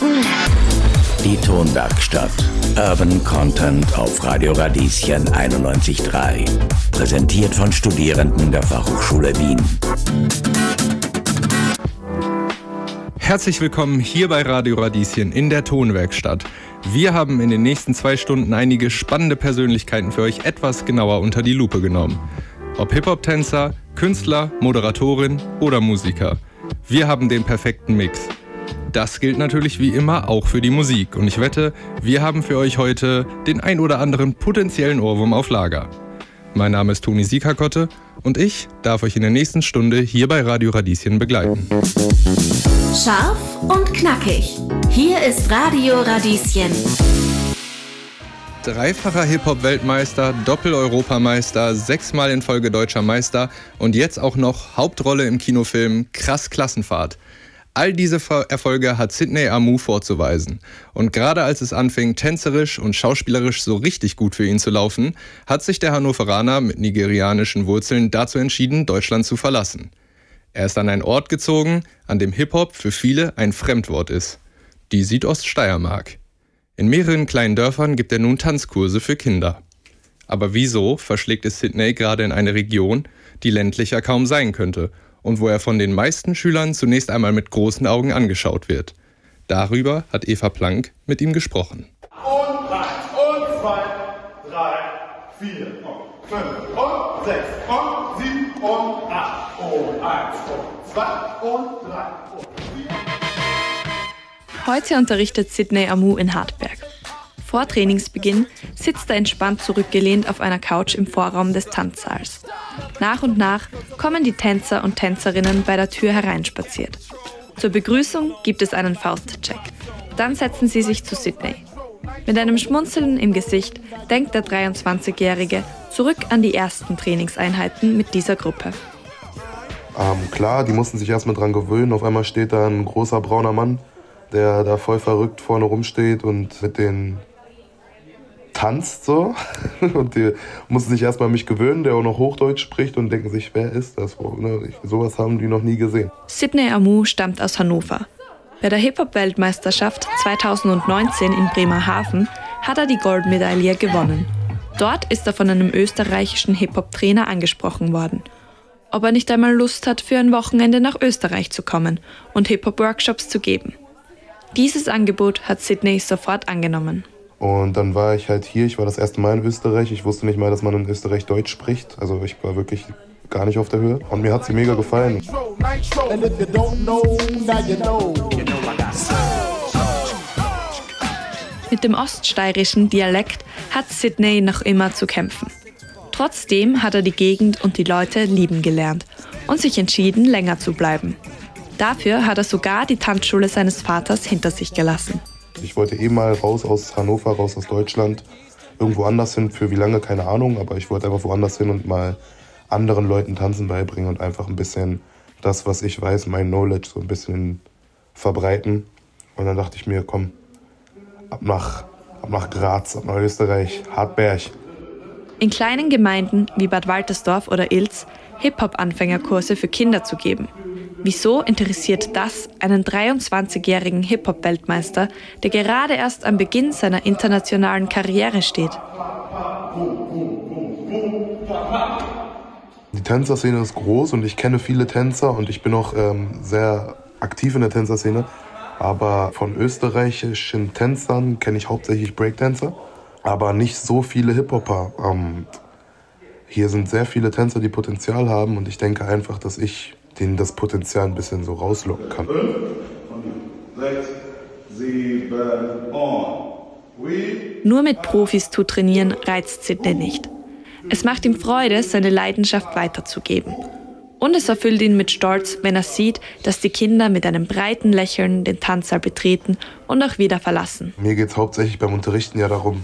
Die Tonwerkstatt. Urban Content auf Radio Radieschen 91.3. Präsentiert von Studierenden der Fachhochschule Wien. Herzlich willkommen hier bei Radio Radieschen in der Tonwerkstatt. Wir haben in den nächsten zwei Stunden einige spannende Persönlichkeiten für euch etwas genauer unter die Lupe genommen. Ob Hip-Hop-Tänzer, Künstler, Moderatorin oder Musiker. Wir haben den perfekten Mix. Das gilt natürlich wie immer auch für die Musik. Und ich wette, wir haben für euch heute den ein oder anderen potenziellen Ohrwurm auf Lager. Mein Name ist Toni Siekakotte und ich darf euch in der nächsten Stunde hier bei Radio Radieschen begleiten. Scharf und knackig. Hier ist Radio Radieschen. Dreifacher Hip-Hop-Weltmeister, Doppel-Europameister, sechsmal in Folge deutscher Meister und jetzt auch noch Hauptrolle im Kinofilm Krass Klassenfahrt. All diese Erfolge hat Sidney Amu vorzuweisen. Und gerade als es anfing, tänzerisch und schauspielerisch so richtig gut für ihn zu laufen, hat sich der Hannoveraner mit nigerianischen Wurzeln dazu entschieden, Deutschland zu verlassen. Er ist an einen Ort gezogen, an dem Hip-Hop für viele ein Fremdwort ist. Die Südoststeiermark. In mehreren kleinen Dörfern gibt er nun Tanzkurse für Kinder. Aber wieso verschlägt es Sidney gerade in eine Region, die ländlicher kaum sein könnte und wo er von den meisten Schülern zunächst einmal mit großen Augen angeschaut wird. Darüber hat Eva Planck mit ihm gesprochen. Und eins, und zwei, drei, vier, und fünf, und sechs, und sieben, und acht, und eins, und zwei, und drei, und vier. Heute unterrichtet Sidney Amu in Hartberg. Vor Trainingsbeginn sitzt er entspannt zurückgelehnt auf einer Couch im Vorraum des Tanzsaals. Nach und nach kommen die Tänzer und Tänzerinnen bei der Tür hereinspaziert. Zur Begrüßung gibt es einen Faustcheck. Dann setzen sie sich zu Sydney. Mit einem Schmunzeln im Gesicht denkt der 23-Jährige zurück an die ersten Trainingseinheiten mit dieser Gruppe. Ähm, klar, die mussten sich erstmal dran gewöhnen. Auf einmal steht da ein großer brauner Mann, der da voll verrückt vorne rumsteht und mit den tanzt so. Und die mussten sich erstmal an mich gewöhnen, der auch noch Hochdeutsch spricht und denken sich, wer ist das? Ne, sowas haben die noch nie gesehen. Sidney Amu stammt aus Hannover. Bei der Hip-Hop-Weltmeisterschaft 2019 in Bremerhaven hat er die Goldmedaille gewonnen. Dort ist er von einem österreichischen Hip-Hop-Trainer angesprochen worden. Ob er nicht einmal Lust hat, für ein Wochenende nach Österreich zu kommen und Hip-Hop-Workshops zu geben. Dieses Angebot hat Sidney sofort angenommen. Und dann war ich halt hier, ich war das erste Mal in Österreich. Ich wusste nicht mal, dass man in Österreich Deutsch spricht. Also ich war wirklich gar nicht auf der Höhe. Und mir hat sie mega gefallen. Mit dem oststeirischen Dialekt hat Sydney noch immer zu kämpfen. Trotzdem hat er die Gegend und die Leute lieben gelernt und sich entschieden, länger zu bleiben. Dafür hat er sogar die Tanzschule seines Vaters hinter sich gelassen. Ich wollte eh mal raus aus Hannover, raus aus Deutschland, irgendwo anders hin, für wie lange, keine Ahnung, aber ich wollte einfach woanders hin und mal anderen Leuten Tanzen beibringen und einfach ein bisschen das, was ich weiß, mein Knowledge so ein bisschen verbreiten. Und dann dachte ich mir, komm, ab nach, ab nach Graz, ab nach Österreich, Hartberg. In kleinen Gemeinden wie Bad Waltersdorf oder Ilz Hip-Hop-Anfängerkurse für Kinder zu geben. Wieso interessiert das einen 23-jährigen Hip-Hop-Weltmeister, der gerade erst am Beginn seiner internationalen Karriere steht? Die Tänzerszene ist groß und ich kenne viele Tänzer und ich bin auch ähm, sehr aktiv in der Tänzerszene. Aber von österreichischen Tänzern kenne ich hauptsächlich Breakdancer, aber nicht so viele Hip-Hopper. Ähm, hier sind sehr viele Tänzer, die Potenzial haben und ich denke einfach, dass ich denen das Potenzial ein bisschen so rauslocken kann. Fünf, sechs, sieben, Nur mit Profis zu trainieren reizt Sidney nicht. Es macht ihm Freude, seine Leidenschaft weiterzugeben. Und es erfüllt ihn mit Stolz, wenn er sieht, dass die Kinder mit einem breiten Lächeln den Tanzsaal betreten und auch wieder verlassen. Mir geht es hauptsächlich beim Unterrichten ja darum,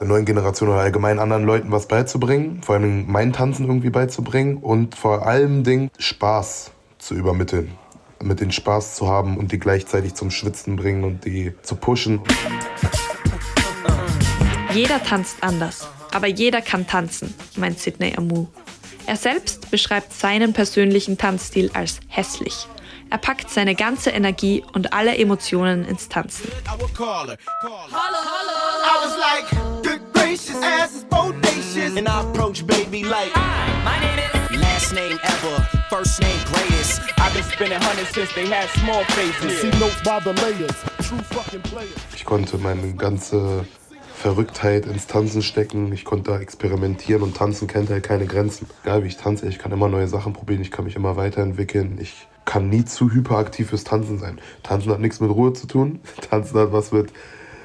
der neuen Generation oder allgemein anderen Leuten was beizubringen, vor allem mein Tanzen irgendwie beizubringen und vor allem Ding Spaß zu übermitteln. Mit den Spaß zu haben und die gleichzeitig zum Schwitzen bringen und die zu pushen. Jeder tanzt anders, aber jeder kann tanzen, meint Sidney Amu. Er selbst beschreibt seinen persönlichen Tanzstil als hässlich. Er packt seine ganze Energie und alle Emotionen ins Tanzen. Ich konnte meine ganze Verrücktheit ins Tanzen stecken. Ich konnte da experimentieren und tanzen kennt halt keine Grenzen. Egal wie ich tanze, ich kann immer neue Sachen probieren, ich kann mich immer weiterentwickeln. Ich kann nie zu hyperaktiv fürs Tanzen sein. Tanzen hat nichts mit Ruhe zu tun. Tanzen hat was mit,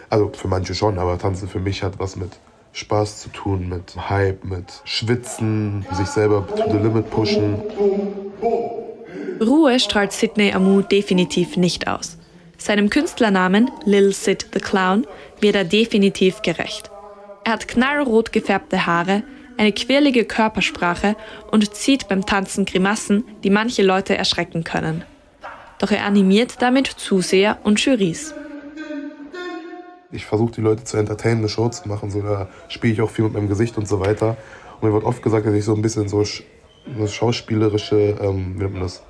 also für manche schon, aber Tanzen für mich hat was mit Spaß zu tun, mit Hype, mit Schwitzen, sich selber to the limit pushen. Ruhe strahlt Sidney Amu definitiv nicht aus. Seinem Künstlernamen Lil Sid the Clown wird er definitiv gerecht. Er hat knallrot gefärbte Haare, eine quirlige Körpersprache und zieht beim Tanzen Grimassen, die manche Leute erschrecken können. Doch er animiert damit Zuseher und Jurys. Ich versuche die Leute zu entertainen, eine Show zu machen. So, da spiele ich auch viel mit meinem Gesicht und so weiter. Und mir wird oft gesagt, dass ich so ein bisschen so eine schauspielerische, ähm, wie nennt man das?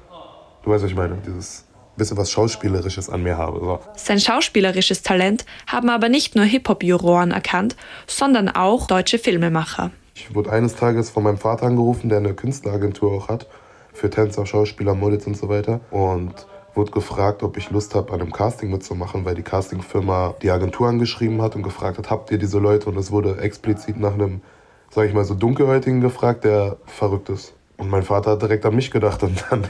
Du weißt, was ich meine, dieses bisschen was Schauspielerisches an mir habe. So. Sein schauspielerisches Talent haben aber nicht nur Hip-Hop-Juroren erkannt, sondern auch deutsche Filmemacher. Ich wurde eines Tages von meinem Vater angerufen, der eine Künstleragentur auch hat, für Tänzer, Schauspieler, Models und so weiter. Und wurde gefragt, ob ich Lust habe, an einem Casting mitzumachen, weil die Castingfirma die Agentur angeschrieben hat und gefragt hat, habt ihr diese Leute? Und es wurde explizit nach einem, sag ich mal, so dunkelhäutigen gefragt, der verrückt ist. Und mein Vater hat direkt an mich gedacht und dann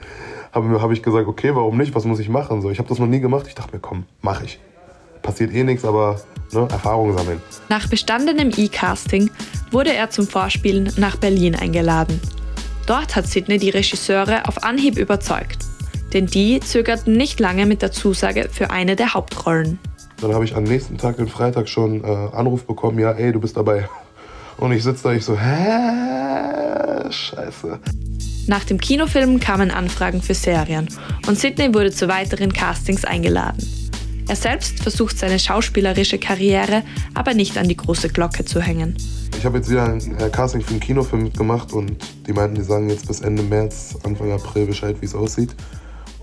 habe hab ich gesagt, okay, warum nicht? Was muss ich machen? So, ich habe das noch nie gemacht. Ich dachte mir, komm, mach ich. Passiert eh nichts, aber ne, Erfahrung sammeln. Nach bestandenem E-Casting wurde er zum Vorspielen nach Berlin eingeladen. Dort hat Sidney die Regisseure auf Anhieb überzeugt. Denn die zögerten nicht lange mit der Zusage für eine der Hauptrollen. Dann habe ich am nächsten Tag, den Freitag, schon äh, Anruf bekommen, ja, ey, du bist dabei. Und ich sitze da, ich so, hä? Scheiße. Nach dem Kinofilm kamen Anfragen für Serien und Sidney wurde zu weiteren Castings eingeladen. Er selbst versucht seine schauspielerische Karriere aber nicht an die große Glocke zu hängen. Ich habe jetzt wieder ein äh, Casting für einen Kinofilm mitgemacht und die meinten, die sagen jetzt bis Ende März, Anfang April Bescheid, wie es aussieht.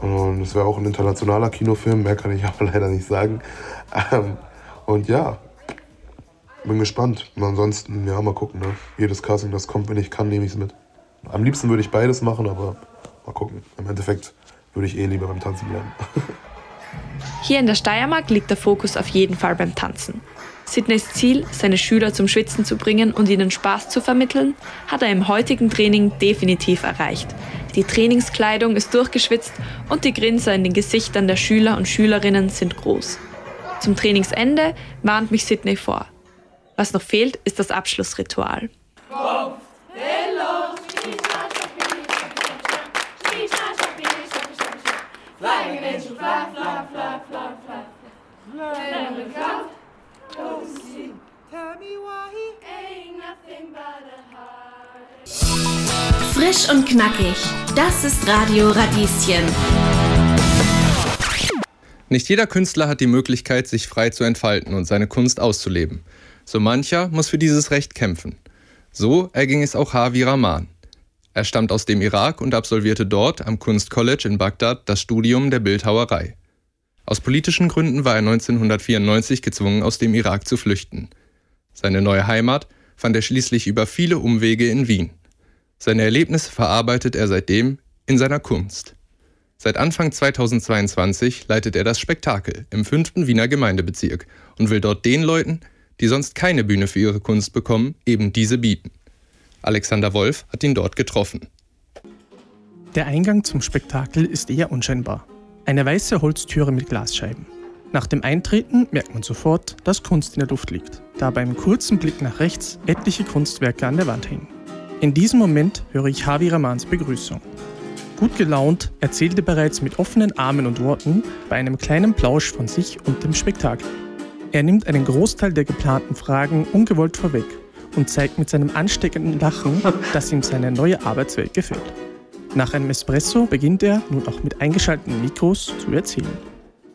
Und es wäre auch ein internationaler Kinofilm, mehr kann ich aber leider nicht sagen. Ähm, und ja, bin gespannt. Ansonsten, ja, mal gucken. Ne? Jedes Casting, das kommt, wenn ich kann, nehme ich es mit. Am liebsten würde ich beides machen, aber mal gucken. Im Endeffekt würde ich eh lieber beim Tanzen bleiben. Hier in der Steiermark liegt der Fokus auf jeden Fall beim Tanzen. Sidneys Ziel, seine Schüler zum Schwitzen zu bringen und ihnen Spaß zu vermitteln, hat er im heutigen Training definitiv erreicht. Die Trainingskleidung ist durchgeschwitzt und die Grinser in den Gesichtern der Schüler und Schülerinnen sind groß. Zum Trainingsende warnt mich Sidney vor. Was noch fehlt, ist das Abschlussritual. Frisch und knackig. Das ist Radio Radieschen. Nicht jeder Künstler hat die Möglichkeit, sich frei zu entfalten und seine Kunst auszuleben. So mancher muss für dieses Recht kämpfen. So erging es auch Havi Rahman. Er stammt aus dem Irak und absolvierte dort am Kunstcollege in Bagdad das Studium der Bildhauerei. Aus politischen Gründen war er 1994 gezwungen, aus dem Irak zu flüchten. Seine neue Heimat fand er schließlich über viele Umwege in Wien. Seine Erlebnisse verarbeitet er seitdem in seiner Kunst. Seit Anfang 2022 leitet er das Spektakel im 5. Wiener Gemeindebezirk und will dort den Leuten, die sonst keine Bühne für ihre Kunst bekommen, eben diese bieten. Alexander Wolf hat ihn dort getroffen. Der Eingang zum Spektakel ist eher unscheinbar. Eine weiße Holztüre mit Glasscheiben. Nach dem Eintreten merkt man sofort, dass Kunst in der Luft liegt, da beim kurzen Blick nach rechts etliche Kunstwerke an der Wand hängen. In diesem Moment höre ich Javi Ramans Begrüßung. Gut gelaunt erzählt er bereits mit offenen Armen und Worten bei einem kleinen Plausch von sich und dem Spektakel. Er nimmt einen Großteil der geplanten Fragen ungewollt vorweg und zeigt mit seinem ansteckenden Lachen, dass ihm seine neue Arbeitswelt gefällt. Nach einem Espresso beginnt er nun auch mit eingeschalteten Mikros zu erzählen.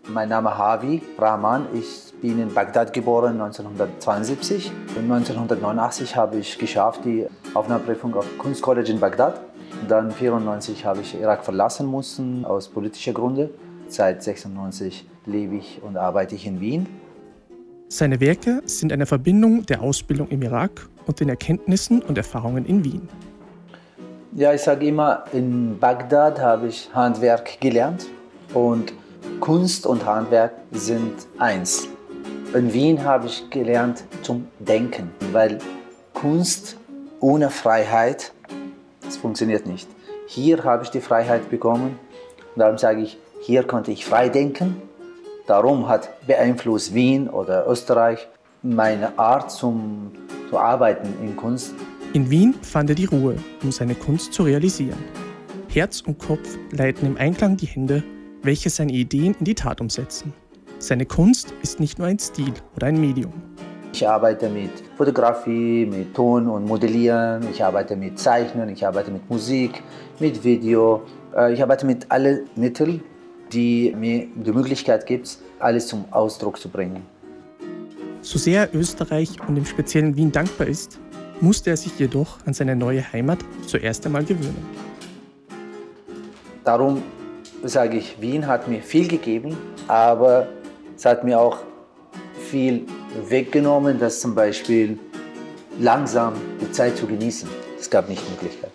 Mein Name ist Havi Rahman. Ich bin in Bagdad geboren 1972. Und 1989 habe ich geschafft die Aufnahmeprüfung auf Kunstcollege in Bagdad. Dann 1994 habe ich Irak verlassen müssen aus politischen Gründen. Seit 96 lebe ich und arbeite ich in Wien. Seine Werke sind eine Verbindung der Ausbildung im Irak und den Erkenntnissen und Erfahrungen in Wien. Ja, ich sage immer, in Bagdad habe ich Handwerk gelernt und Kunst und Handwerk sind eins. In Wien habe ich gelernt zum Denken, weil Kunst ohne Freiheit, das funktioniert nicht. Hier habe ich die Freiheit bekommen und darum sage ich, hier konnte ich frei denken. Darum hat beeinflusst Wien oder Österreich meine Art zum, zu arbeiten in Kunst. In Wien fand er die Ruhe, um seine Kunst zu realisieren. Herz und Kopf leiten im Einklang die Hände, welche seine Ideen in die Tat umsetzen. Seine Kunst ist nicht nur ein Stil oder ein Medium. Ich arbeite mit Fotografie, mit Ton und Modellieren, ich arbeite mit Zeichnen, ich arbeite mit Musik, mit Video. Äh, ich arbeite mit allen Mitteln, die mir die Möglichkeit gibt, alles zum Ausdruck zu bringen. So sehr er Österreich und im speziellen Wien dankbar ist, musste er sich jedoch an seine neue Heimat zuerst einmal gewöhnen. Darum sage ich, Wien hat mir viel gegeben, aber es hat mir auch viel weggenommen, dass zum Beispiel langsam die Zeit zu genießen. Es gab nicht Möglichkeit.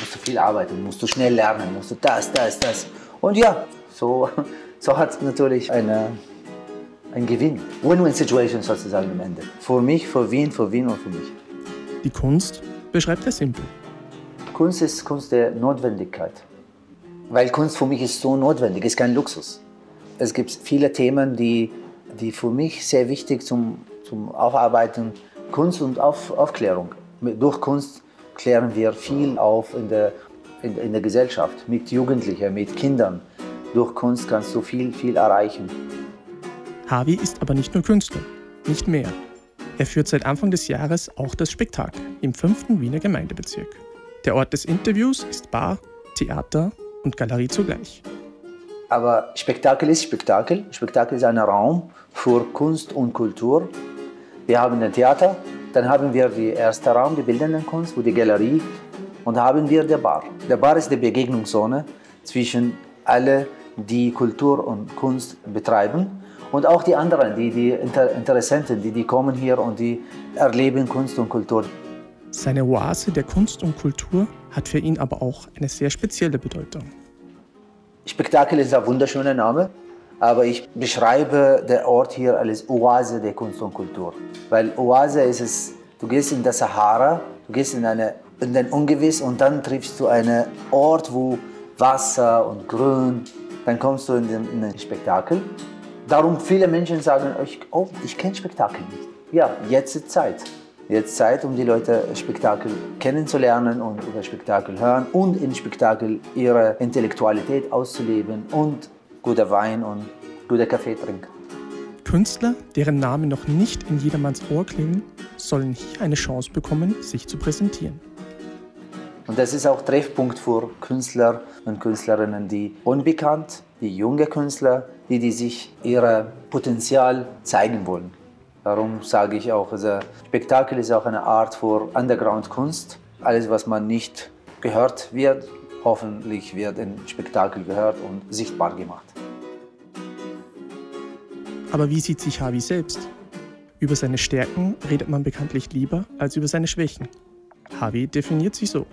Musst du viel arbeiten, musst du schnell lernen, musst du das, das, das. Und ja, so, so hat es natürlich eine, ein Gewinn. Win-win-Situation sozusagen am Ende. Für mich, für Wien, für Wien und für mich. Die Kunst beschreibt er simpel. Kunst ist Kunst der Notwendigkeit. Weil Kunst für mich ist so notwendig, ist kein Luxus. Es gibt viele Themen, die, die für mich sehr wichtig zum, zum Aufarbeiten Kunst und Auf, Aufklärung. Durch Kunst klären wir viel auf in der, in, in der Gesellschaft, mit Jugendlichen, mit Kindern. Durch Kunst kannst du viel, viel erreichen. Harvey ist aber nicht nur Künstler, nicht mehr. Er führt seit Anfang des Jahres auch das Spektakel im 5. Wiener Gemeindebezirk. Der Ort des Interviews ist Bar, Theater und Galerie zugleich. Aber Spektakel ist Spektakel. Spektakel ist ein Raum für Kunst und Kultur. Wir haben ein Theater, dann haben wir den ersten Raum, die bildende Kunst, wo die Galerie, und haben wir die Bar. Der Bar ist die Begegnungszone zwischen alle, die Kultur und Kunst betreiben und auch die anderen, die, die Inter Interessenten, die, die kommen hier und die erleben Kunst und Kultur. Seine Oase der Kunst und Kultur hat für ihn aber auch eine sehr spezielle Bedeutung. Spektakel ist ein wunderschöner Name, aber ich beschreibe den Ort hier als Oase der Kunst und Kultur. Weil Oase ist es, du gehst in der Sahara, du gehst in, eine, in den Ungewiss und dann triffst du einen Ort, wo Wasser und Grün, dann kommst du in den, in den Spektakel. Darum viele Menschen sagen, oh, ich kenne Spektakel nicht. Ja, jetzt ist Zeit. Jetzt Zeit, um die Leute Spektakel kennenzulernen und über Spektakel hören und in Spektakel ihre Intellektualität auszuleben und guter Wein und guter Kaffee trinken. Künstler, deren Namen noch nicht in jedermanns Ohr klingen, sollen hier eine Chance bekommen, sich zu präsentieren. Und das ist auch Treffpunkt für Künstler und Künstlerinnen, die unbekannt, die junge Künstler, die, die sich ihr Potenzial zeigen wollen. Darum sage ich auch, also Spektakel ist auch eine Art für Underground-Kunst. Alles, was man nicht gehört wird, hoffentlich wird in Spektakel gehört und sichtbar gemacht. Aber wie sieht sich Harvey selbst? Über seine Stärken redet man bekanntlich lieber als über seine Schwächen. Harvey definiert sich so.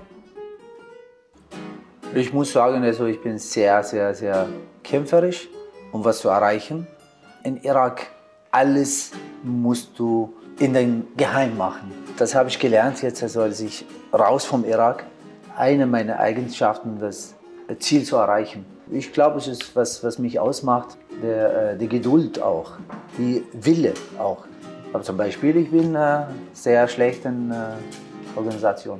Ich muss sagen, also ich bin sehr, sehr, sehr kämpferisch, um was zu erreichen. In Irak alles musst du in dein Geheim machen. Das habe ich gelernt jetzt, also als ich raus vom Irak. Eine meiner Eigenschaften, das Ziel zu erreichen. Ich glaube, es ist was, was mich ausmacht, der, äh, die Geduld auch, die Wille auch. Aber zum Beispiel, ich bin äh, sehr schlecht in äh, Organisation.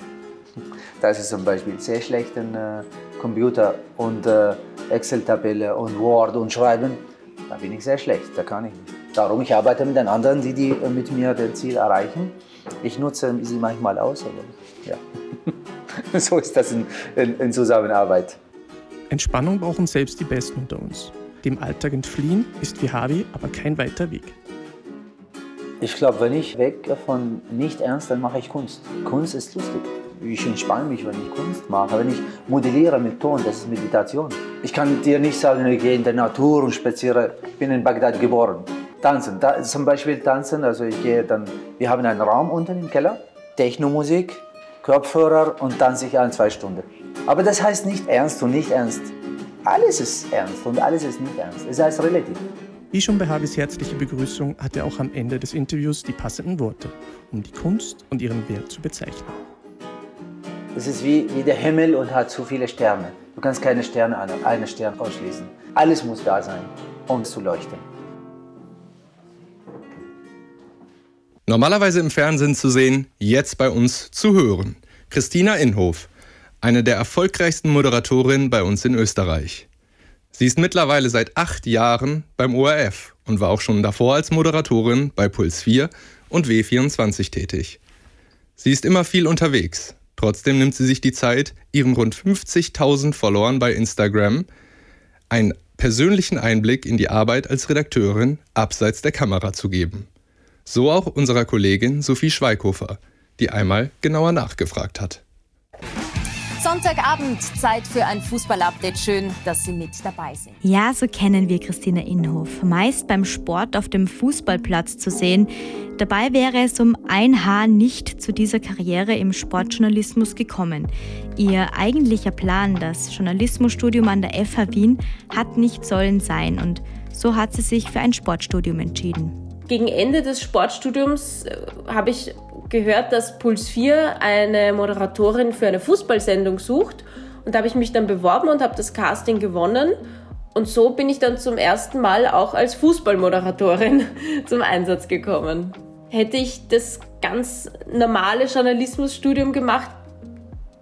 Das ist zum Beispiel sehr schlecht in äh, Computer und äh, Excel-Tabelle und Word und Schreiben. Da bin ich sehr schlecht, da kann ich nicht. Darum, ich arbeite mit den anderen, die, die äh, mit mir das Ziel erreichen. Ich nutze sie manchmal aus, aber ja. so ist das in, in, in Zusammenarbeit. Entspannung brauchen selbst die Besten unter uns. Dem Alltag entfliehen ist wie Harvey aber kein weiter Weg. Ich glaube, wenn ich weg von nicht ernst, dann mache ich Kunst. Kunst ist lustig. Ich entspanne mich, wenn ich Kunst mache. Wenn ich modelliere mit Ton, das ist Meditation. Ich kann dir nicht sagen, ich gehe in der Natur und spaziere. Ich bin in Bagdad geboren. Tanzen, da, zum Beispiel tanzen. Also ich gehe dann, wir haben einen Raum unten im Keller, Technomusik, Kopfhörer und tanze ich ein, zwei Stunden. Aber das heißt nicht ernst und nicht ernst. Alles ist ernst und alles ist nicht ernst. Es heißt relativ. Wie schon bei Harveys herzliche Begrüßung hat er auch am Ende des Interviews die passenden Worte, um die Kunst und ihren Wert zu bezeichnen. Es ist wie, wie der Himmel und hat zu viele Sterne. Du kannst keine Sterne an einen Stern ausschließen. Alles muss da sein, um zu leuchten. Normalerweise im Fernsehen zu sehen, jetzt bei uns zu hören. Christina Inhof, eine der erfolgreichsten Moderatorinnen bei uns in Österreich. Sie ist mittlerweile seit acht Jahren beim ORF und war auch schon davor als Moderatorin bei Puls 4 und W24 tätig. Sie ist immer viel unterwegs, Trotzdem nimmt sie sich die Zeit, ihren rund 50.000 Followern bei Instagram einen persönlichen Einblick in die Arbeit als Redakteurin abseits der Kamera zu geben. So auch unserer Kollegin Sophie Schweighofer, die einmal genauer nachgefragt hat. Sonntagabend, Zeit für ein Fußball-Update. Schön, dass Sie mit dabei sind. Ja, so kennen wir Christina Inhof. Meist beim Sport auf dem Fußballplatz zu sehen. Dabei wäre es um ein Haar nicht zu dieser Karriere im Sportjournalismus gekommen. Ihr eigentlicher Plan, das Journalismusstudium an der FH Wien, hat nicht sollen sein und so hat sie sich für ein Sportstudium entschieden. Gegen Ende des Sportstudiums äh, habe ich gehört, dass Puls 4 eine Moderatorin für eine Fußballsendung sucht. Und da habe ich mich dann beworben und habe das Casting gewonnen. Und so bin ich dann zum ersten Mal auch als Fußballmoderatorin zum Einsatz gekommen. Hätte ich das ganz normale Journalismusstudium gemacht,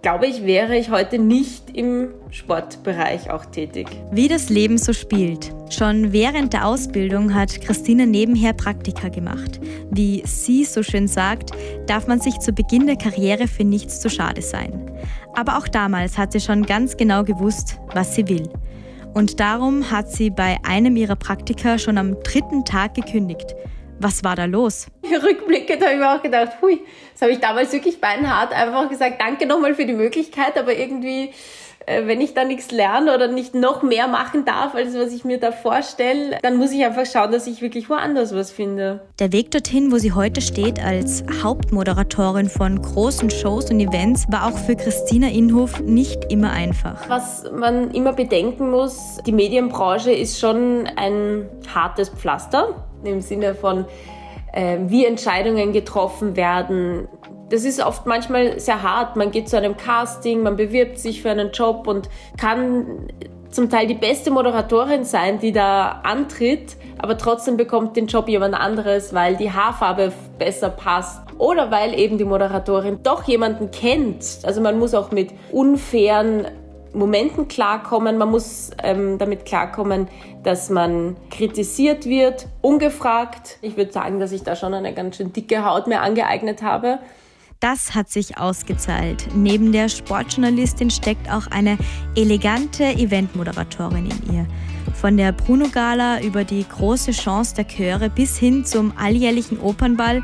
glaube ich, wäre ich heute nicht im Sportbereich auch tätig. Wie das Leben so spielt. Schon während der Ausbildung hat Christine nebenher Praktika gemacht. Wie sie so schön sagt, darf man sich zu Beginn der Karriere für nichts zu schade sein. Aber auch damals hat sie schon ganz genau gewusst, was sie will. Und darum hat sie bei einem ihrer Praktika schon am dritten Tag gekündigt. Was war da los? Rückblickend habe ich mir auch gedacht, hui, das habe ich damals wirklich beinhart einfach gesagt, danke nochmal für die Möglichkeit, aber irgendwie, wenn ich da nichts lerne oder nicht noch mehr machen darf, als was ich mir da vorstelle, dann muss ich einfach schauen, dass ich wirklich woanders was finde. Der Weg dorthin, wo sie heute steht, als Hauptmoderatorin von großen Shows und Events, war auch für Christina Inhof nicht immer einfach. Was man immer bedenken muss, die Medienbranche ist schon ein hartes Pflaster im Sinne von, äh, wie Entscheidungen getroffen werden. Das ist oft manchmal sehr hart. Man geht zu einem Casting, man bewirbt sich für einen Job und kann zum Teil die beste Moderatorin sein, die da antritt, aber trotzdem bekommt den Job jemand anderes, weil die Haarfarbe besser passt oder weil eben die Moderatorin doch jemanden kennt. Also man muss auch mit unfairen Momenten klarkommen. Man muss ähm, damit klarkommen, dass man kritisiert wird, ungefragt. Ich würde sagen, dass ich da schon eine ganz schön dicke Haut mir angeeignet habe. Das hat sich ausgezahlt. Neben der Sportjournalistin steckt auch eine elegante Eventmoderatorin in ihr. Von der Bruno Gala über die große Chance der Chöre bis hin zum alljährlichen Opernball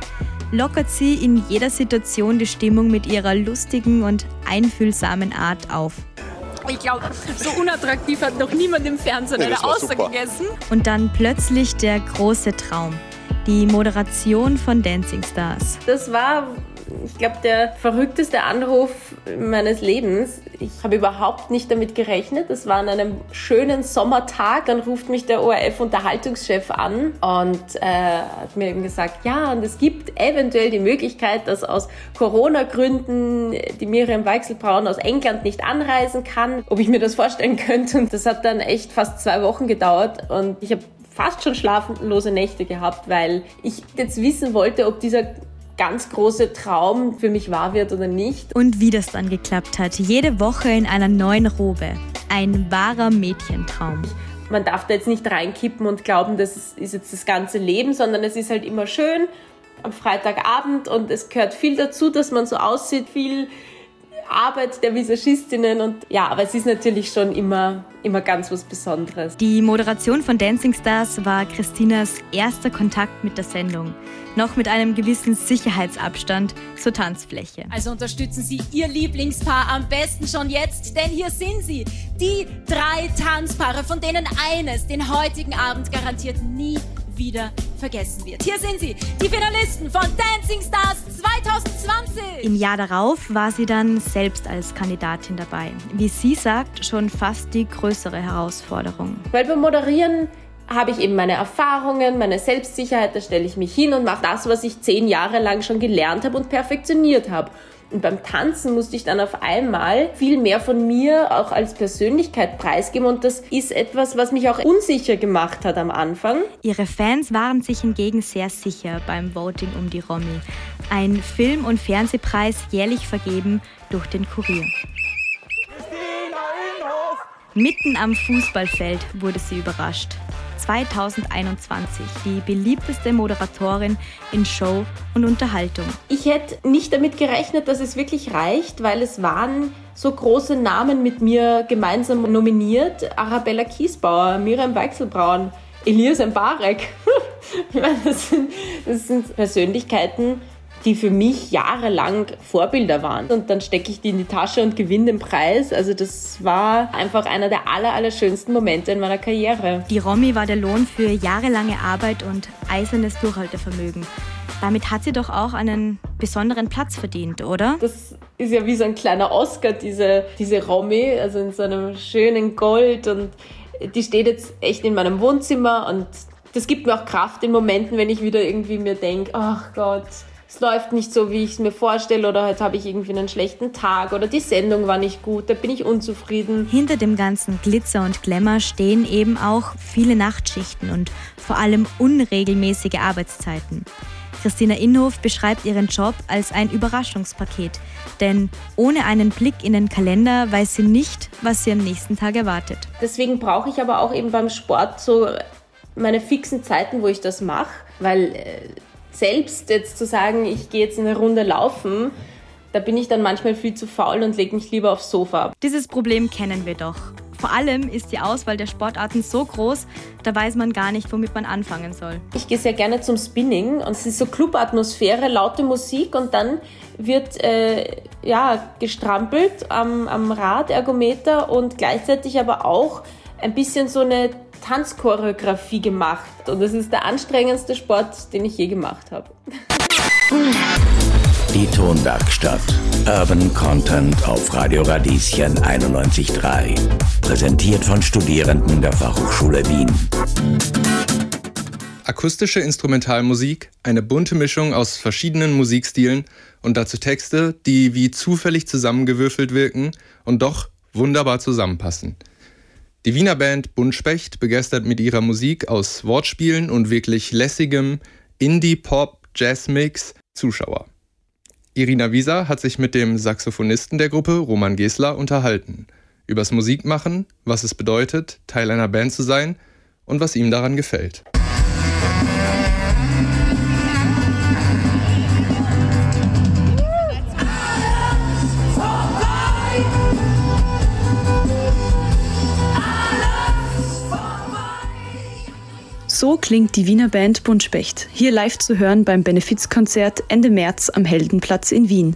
lockert sie in jeder Situation die Stimmung mit ihrer lustigen und einfühlsamen Art auf. Ich glaube, so unattraktiv hat noch niemand im Fernsehen eine Auster gegessen. Und dann plötzlich der große Traum. Die Moderation von Dancing Stars. Das war ich glaube, der verrückteste Anruf meines Lebens. Ich habe überhaupt nicht damit gerechnet. Es war an einem schönen Sommertag. Dann ruft mich der ORF-Unterhaltungschef an und äh, hat mir eben gesagt, ja, und es gibt eventuell die Möglichkeit, dass aus Corona-Gründen die Miriam Weichselbraun aus England nicht anreisen kann, ob ich mir das vorstellen könnte. Und das hat dann echt fast zwei Wochen gedauert und ich habe fast schon schlaflose Nächte gehabt, weil ich jetzt wissen wollte, ob dieser ganz große Traum für mich wahr wird oder nicht. Und wie das dann geklappt hat. Jede Woche in einer neuen Robe. Ein wahrer Mädchentraum. Man darf da jetzt nicht reinkippen und glauben, das ist jetzt das ganze Leben, sondern es ist halt immer schön am Freitagabend und es gehört viel dazu, dass man so aussieht, viel Arbeit der Visagistinnen und ja, aber es ist natürlich schon immer, immer ganz was Besonderes. Die Moderation von Dancing Stars war Christinas erster Kontakt mit der Sendung. Noch mit einem gewissen Sicherheitsabstand zur Tanzfläche. Also unterstützen Sie Ihr Lieblingspaar am besten schon jetzt, denn hier sind sie, die drei Tanzpaare, von denen eines den heutigen Abend garantiert nie wieder vergessen wird. Hier sind sie, die Finalisten von Dancing Stars 2020. Im Jahr darauf war sie dann selbst als Kandidatin dabei. Wie sie sagt, schon fast die größere Herausforderung. Weil beim Moderieren habe ich eben meine Erfahrungen, meine Selbstsicherheit, da stelle ich mich hin und mache das, was ich zehn Jahre lang schon gelernt habe und perfektioniert habe. Und beim Tanzen musste ich dann auf einmal viel mehr von mir auch als Persönlichkeit preisgeben und das ist etwas, was mich auch unsicher gemacht hat am Anfang. Ihre Fans waren sich hingegen sehr sicher beim Voting um die Romy. Ein Film- und Fernsehpreis jährlich vergeben durch den Kurier. Mitten am Fußballfeld wurde sie überrascht. 2021 die beliebteste Moderatorin in Show und Unterhaltung. Ich hätte nicht damit gerechnet, dass es wirklich reicht, weil es waren so große Namen mit mir gemeinsam nominiert. Arabella Kiesbauer, Miriam Weichselbraun, Elias Mbarek. das sind, das sind Persönlichkeiten, die für mich jahrelang Vorbilder waren. Und dann stecke ich die in die Tasche und gewinne den Preis. Also das war einfach einer der aller, aller schönsten Momente in meiner Karriere. Die Romy war der Lohn für jahrelange Arbeit und eisernes Durchhaltevermögen. Damit hat sie doch auch einen besonderen Platz verdient, oder? Das ist ja wie so ein kleiner Oscar, diese, diese Romy, also in so einem schönen Gold. Und die steht jetzt echt in meinem Wohnzimmer und das gibt mir auch Kraft in Momenten, wenn ich wieder irgendwie mir denke, ach Gott, es läuft nicht so, wie ich es mir vorstelle oder heute habe ich irgendwie einen schlechten Tag oder die Sendung war nicht gut, da bin ich unzufrieden. Hinter dem ganzen Glitzer und Glamour stehen eben auch viele Nachtschichten und vor allem unregelmäßige Arbeitszeiten. Christina Inhof beschreibt ihren Job als ein Überraschungspaket, denn ohne einen Blick in den Kalender weiß sie nicht, was sie am nächsten Tag erwartet. Deswegen brauche ich aber auch eben beim Sport so meine fixen Zeiten, wo ich das mache, weil äh, selbst jetzt zu sagen, ich gehe jetzt eine Runde laufen, da bin ich dann manchmal viel zu faul und lege mich lieber aufs Sofa. Dieses Problem kennen wir doch. Vor allem ist die Auswahl der Sportarten so groß, da weiß man gar nicht, womit man anfangen soll. Ich gehe sehr gerne zum Spinning und es ist so Clubatmosphäre, laute Musik und dann wird äh, ja, gestrampelt am, am Radergometer und gleichzeitig aber auch ein bisschen so eine Tanzchoreografie gemacht. Und das ist der anstrengendste Sport, den ich je gemacht habe. Die Tonwerkstatt. Urban Content auf Radio Radieschen 91.3. Präsentiert von Studierenden der Fachhochschule Wien. Akustische Instrumentalmusik, eine bunte Mischung aus verschiedenen Musikstilen und dazu Texte, die wie zufällig zusammengewürfelt wirken und doch wunderbar zusammenpassen. Die Wiener Band Buntspecht begeistert mit ihrer Musik aus Wortspielen und wirklich lässigem Indie-Pop-Jazz-Mix Zuschauer. Irina Wieser hat sich mit dem Saxophonisten der Gruppe Roman Gesler unterhalten. Übers Musikmachen, was es bedeutet, Teil einer Band zu sein und was ihm daran gefällt. So klingt die Wiener Band Buntspecht, hier live zu hören beim Benefizkonzert Ende März am Heldenplatz in Wien.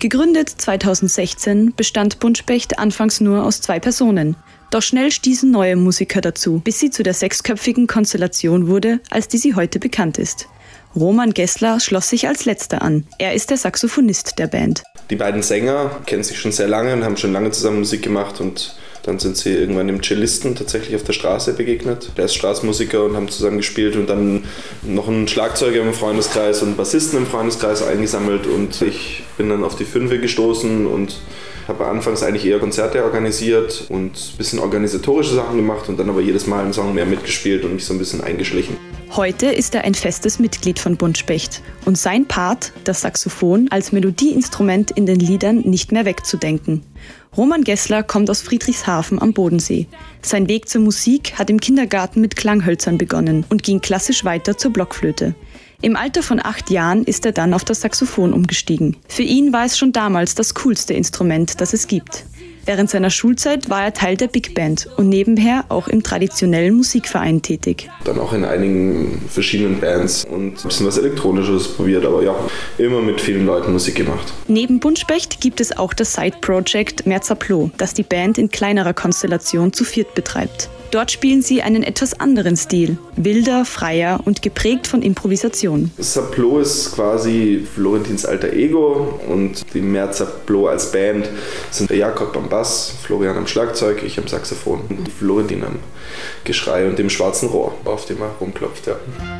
Gegründet 2016 bestand Buntspecht anfangs nur aus zwei Personen. Doch schnell stießen neue Musiker dazu, bis sie zu der sechsköpfigen Konstellation wurde, als die sie heute bekannt ist. Roman Gessler schloss sich als letzter an. Er ist der Saxophonist der Band. Die beiden Sänger kennen sich schon sehr lange und haben schon lange zusammen Musik gemacht und dann sind sie irgendwann dem Cellisten tatsächlich auf der Straße begegnet. Der ist Straßenmusiker und haben zusammen gespielt und dann noch einen Schlagzeuger im Freundeskreis und einen Bassisten im Freundeskreis eingesammelt und ich bin dann auf die Fünfe gestoßen und habe anfangs eigentlich eher Konzerte organisiert und ein bisschen organisatorische Sachen gemacht und dann aber jedes Mal einen Song mehr mitgespielt und mich so ein bisschen eingeschlichen. Heute ist er ein festes Mitglied von Buntspecht und sein Part, das Saxophon, als Melodieinstrument in den Liedern nicht mehr wegzudenken. Roman Gessler kommt aus Friedrichshafen am Bodensee. Sein Weg zur Musik hat im Kindergarten mit Klanghölzern begonnen und ging klassisch weiter zur Blockflöte. Im Alter von acht Jahren ist er dann auf das Saxophon umgestiegen. Für ihn war es schon damals das coolste Instrument, das es gibt. Während seiner Schulzeit war er Teil der Big Band und nebenher auch im traditionellen Musikverein tätig. Dann auch in einigen verschiedenen Bands und ein bisschen was Elektronisches probiert, aber ja, immer mit vielen Leuten Musik gemacht. Neben Buntspecht gibt es auch das Side-Project Merzaplo, das die Band in kleinerer Konstellation zu viert betreibt. Dort spielen sie einen etwas anderen Stil, wilder, freier und geprägt von Improvisation. Saplo ist quasi Florentins alter Ego und die Merzaplo als Band sind Jakob am Bass, Florian am Schlagzeug, ich am Saxophon und Florentin am Geschrei und dem schwarzen Rohr, auf dem er rumklopft. Ja.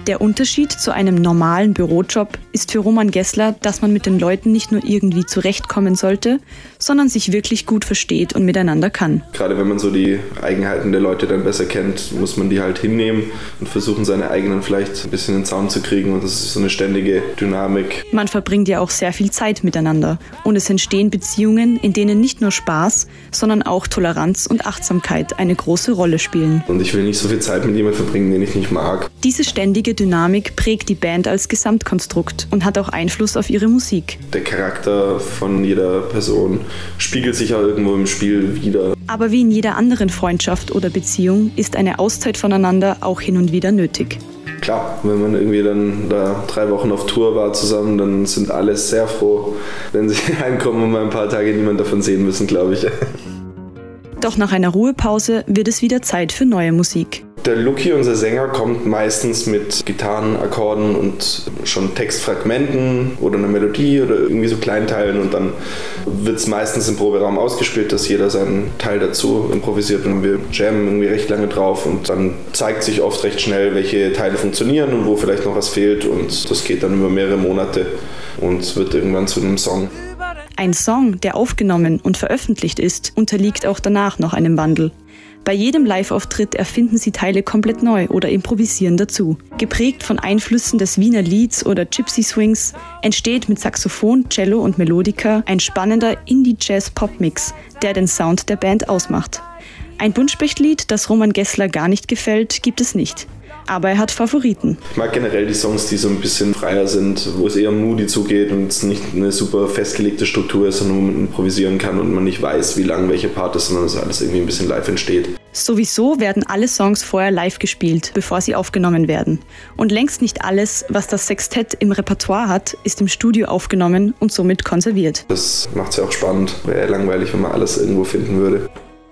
Der Unterschied zu einem normalen Bürojob ist für Roman Gessler, dass man mit den Leuten nicht nur irgendwie zurechtkommen sollte, sondern sich wirklich gut versteht und miteinander kann. Gerade wenn man so die Eigenheiten der Leute dann besser kennt, muss man die halt hinnehmen und versuchen, seine eigenen vielleicht ein bisschen in den Zaun zu kriegen. Und das ist so eine ständige Dynamik. Man verbringt ja auch sehr viel Zeit miteinander. Und es entstehen Beziehungen, in denen nicht nur Spaß, sondern auch Toleranz und Achtsamkeit eine große Rolle spielen. Und ich will nicht so viel Zeit mit jemandem verbringen, den ich nicht mag. Diese ständige Dynamik prägt die Band als Gesamtkonstrukt und hat auch Einfluss auf ihre Musik. Der Charakter von jeder Person spiegelt sich auch irgendwo im Spiel wieder. Aber wie in jeder anderen Freundschaft oder Beziehung ist eine Auszeit voneinander auch hin und wieder nötig. Klar, wenn man irgendwie dann da drei Wochen auf Tour war zusammen, dann sind alle sehr froh, wenn sie heimkommen und mal ein paar Tage niemand davon sehen müssen, glaube ich. Doch nach einer Ruhepause wird es wieder Zeit für neue Musik. Der Lucky, unser Sänger, kommt meistens mit Gitarren, Akkorden und schon Textfragmenten oder einer Melodie oder irgendwie so Kleinteilen und dann wird es meistens im Proberaum ausgespielt, dass jeder seinen Teil dazu improvisiert und wir jammen irgendwie recht lange drauf und dann zeigt sich oft recht schnell, welche Teile funktionieren und wo vielleicht noch was fehlt und das geht dann über mehrere Monate und wird irgendwann zu einem Song. Ein Song, der aufgenommen und veröffentlicht ist, unterliegt auch danach noch einem Wandel. Bei jedem Live-Auftritt erfinden sie Teile komplett neu oder improvisieren dazu. Geprägt von Einflüssen des Wiener Lieds oder Gypsy Swings entsteht mit Saxophon, Cello und Melodika ein spannender Indie-Jazz-Pop-Mix, der den Sound der Band ausmacht. Ein Buntspechtlied, das Roman Gessler gar nicht gefällt, gibt es nicht aber er hat Favoriten. Ich mag generell die Songs, die so ein bisschen freier sind, wo es eher moody zugeht und es nicht eine super festgelegte Struktur ist, sondern man improvisieren kann und man nicht weiß, wie lang welche Part ist, sondern es alles irgendwie ein bisschen live entsteht. Sowieso werden alle Songs vorher live gespielt, bevor sie aufgenommen werden. Und längst nicht alles, was das Sextett im Repertoire hat, ist im Studio aufgenommen und somit konserviert. Das macht es ja auch spannend. Wäre langweilig, wenn man alles irgendwo finden würde.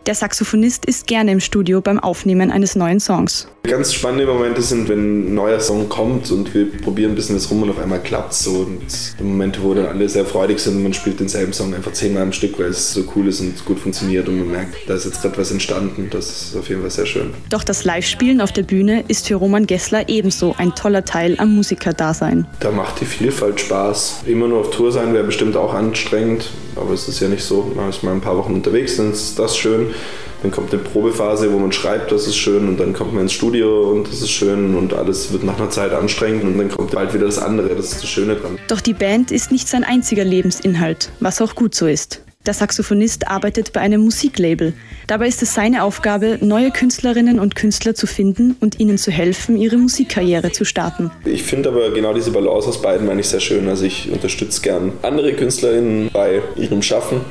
Der Saxophonist ist gerne im Studio beim Aufnehmen eines neuen Songs. Ganz spannende Momente sind, wenn ein neuer Song kommt und wir probieren ein bisschen das rum und auf einmal klappt es so. Und Momente, wo dann alle sehr freudig sind und man spielt denselben Song einfach zehnmal am Stück, weil es so cool ist und gut funktioniert und man merkt, da ist jetzt gerade was entstanden. Das ist auf jeden Fall sehr schön. Doch das Live-Spielen auf der Bühne ist für Roman Gessler ebenso ein toller Teil am Musikerdasein. Da macht die Vielfalt Spaß. Immer nur auf Tour sein wäre bestimmt auch anstrengend, aber es ist ja nicht so. Man ist mal ein paar Wochen unterwegs, dann ist das schön. Dann kommt eine Probephase, wo man schreibt, das ist schön, und dann kommt man ins Studio und das ist schön und alles wird nach einer Zeit anstrengend und dann kommt bald wieder das andere. Das ist das Schöne dran. Doch die Band ist nicht sein einziger Lebensinhalt, was auch gut so ist. Der Saxophonist arbeitet bei einem Musiklabel. Dabei ist es seine Aufgabe, neue Künstlerinnen und Künstler zu finden und ihnen zu helfen, ihre Musikkarriere zu starten. Ich finde aber genau diese Balance aus beiden meine ich sehr schön. Also ich unterstütze gern andere Künstlerinnen bei ihrem Schaffen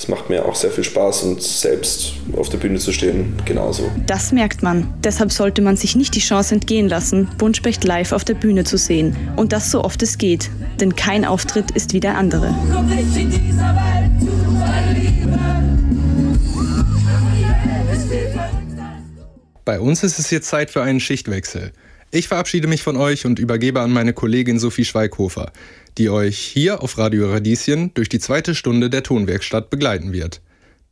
es macht mir auch sehr viel Spaß und selbst auf der Bühne zu stehen genauso. Das merkt man. Deshalb sollte man sich nicht die Chance entgehen lassen, Buntspecht live auf der Bühne zu sehen. Und das so oft es geht. Denn kein Auftritt ist wie der andere. Bei uns ist es jetzt Zeit für einen Schichtwechsel. Ich verabschiede mich von euch und übergebe an meine Kollegin Sophie Schweighofer die euch hier auf Radio Radieschen durch die zweite Stunde der Tonwerkstatt begleiten wird.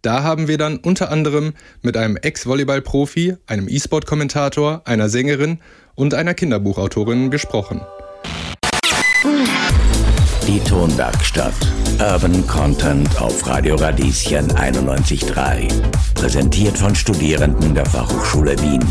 Da haben wir dann unter anderem mit einem Ex-Volleyball-Profi, einem E-Sport-Kommentator, einer Sängerin und einer Kinderbuchautorin gesprochen. Die Tonwerkstatt. Urban Content auf Radio Radieschen 91.3. Präsentiert von Studierenden der Fachhochschule Wien.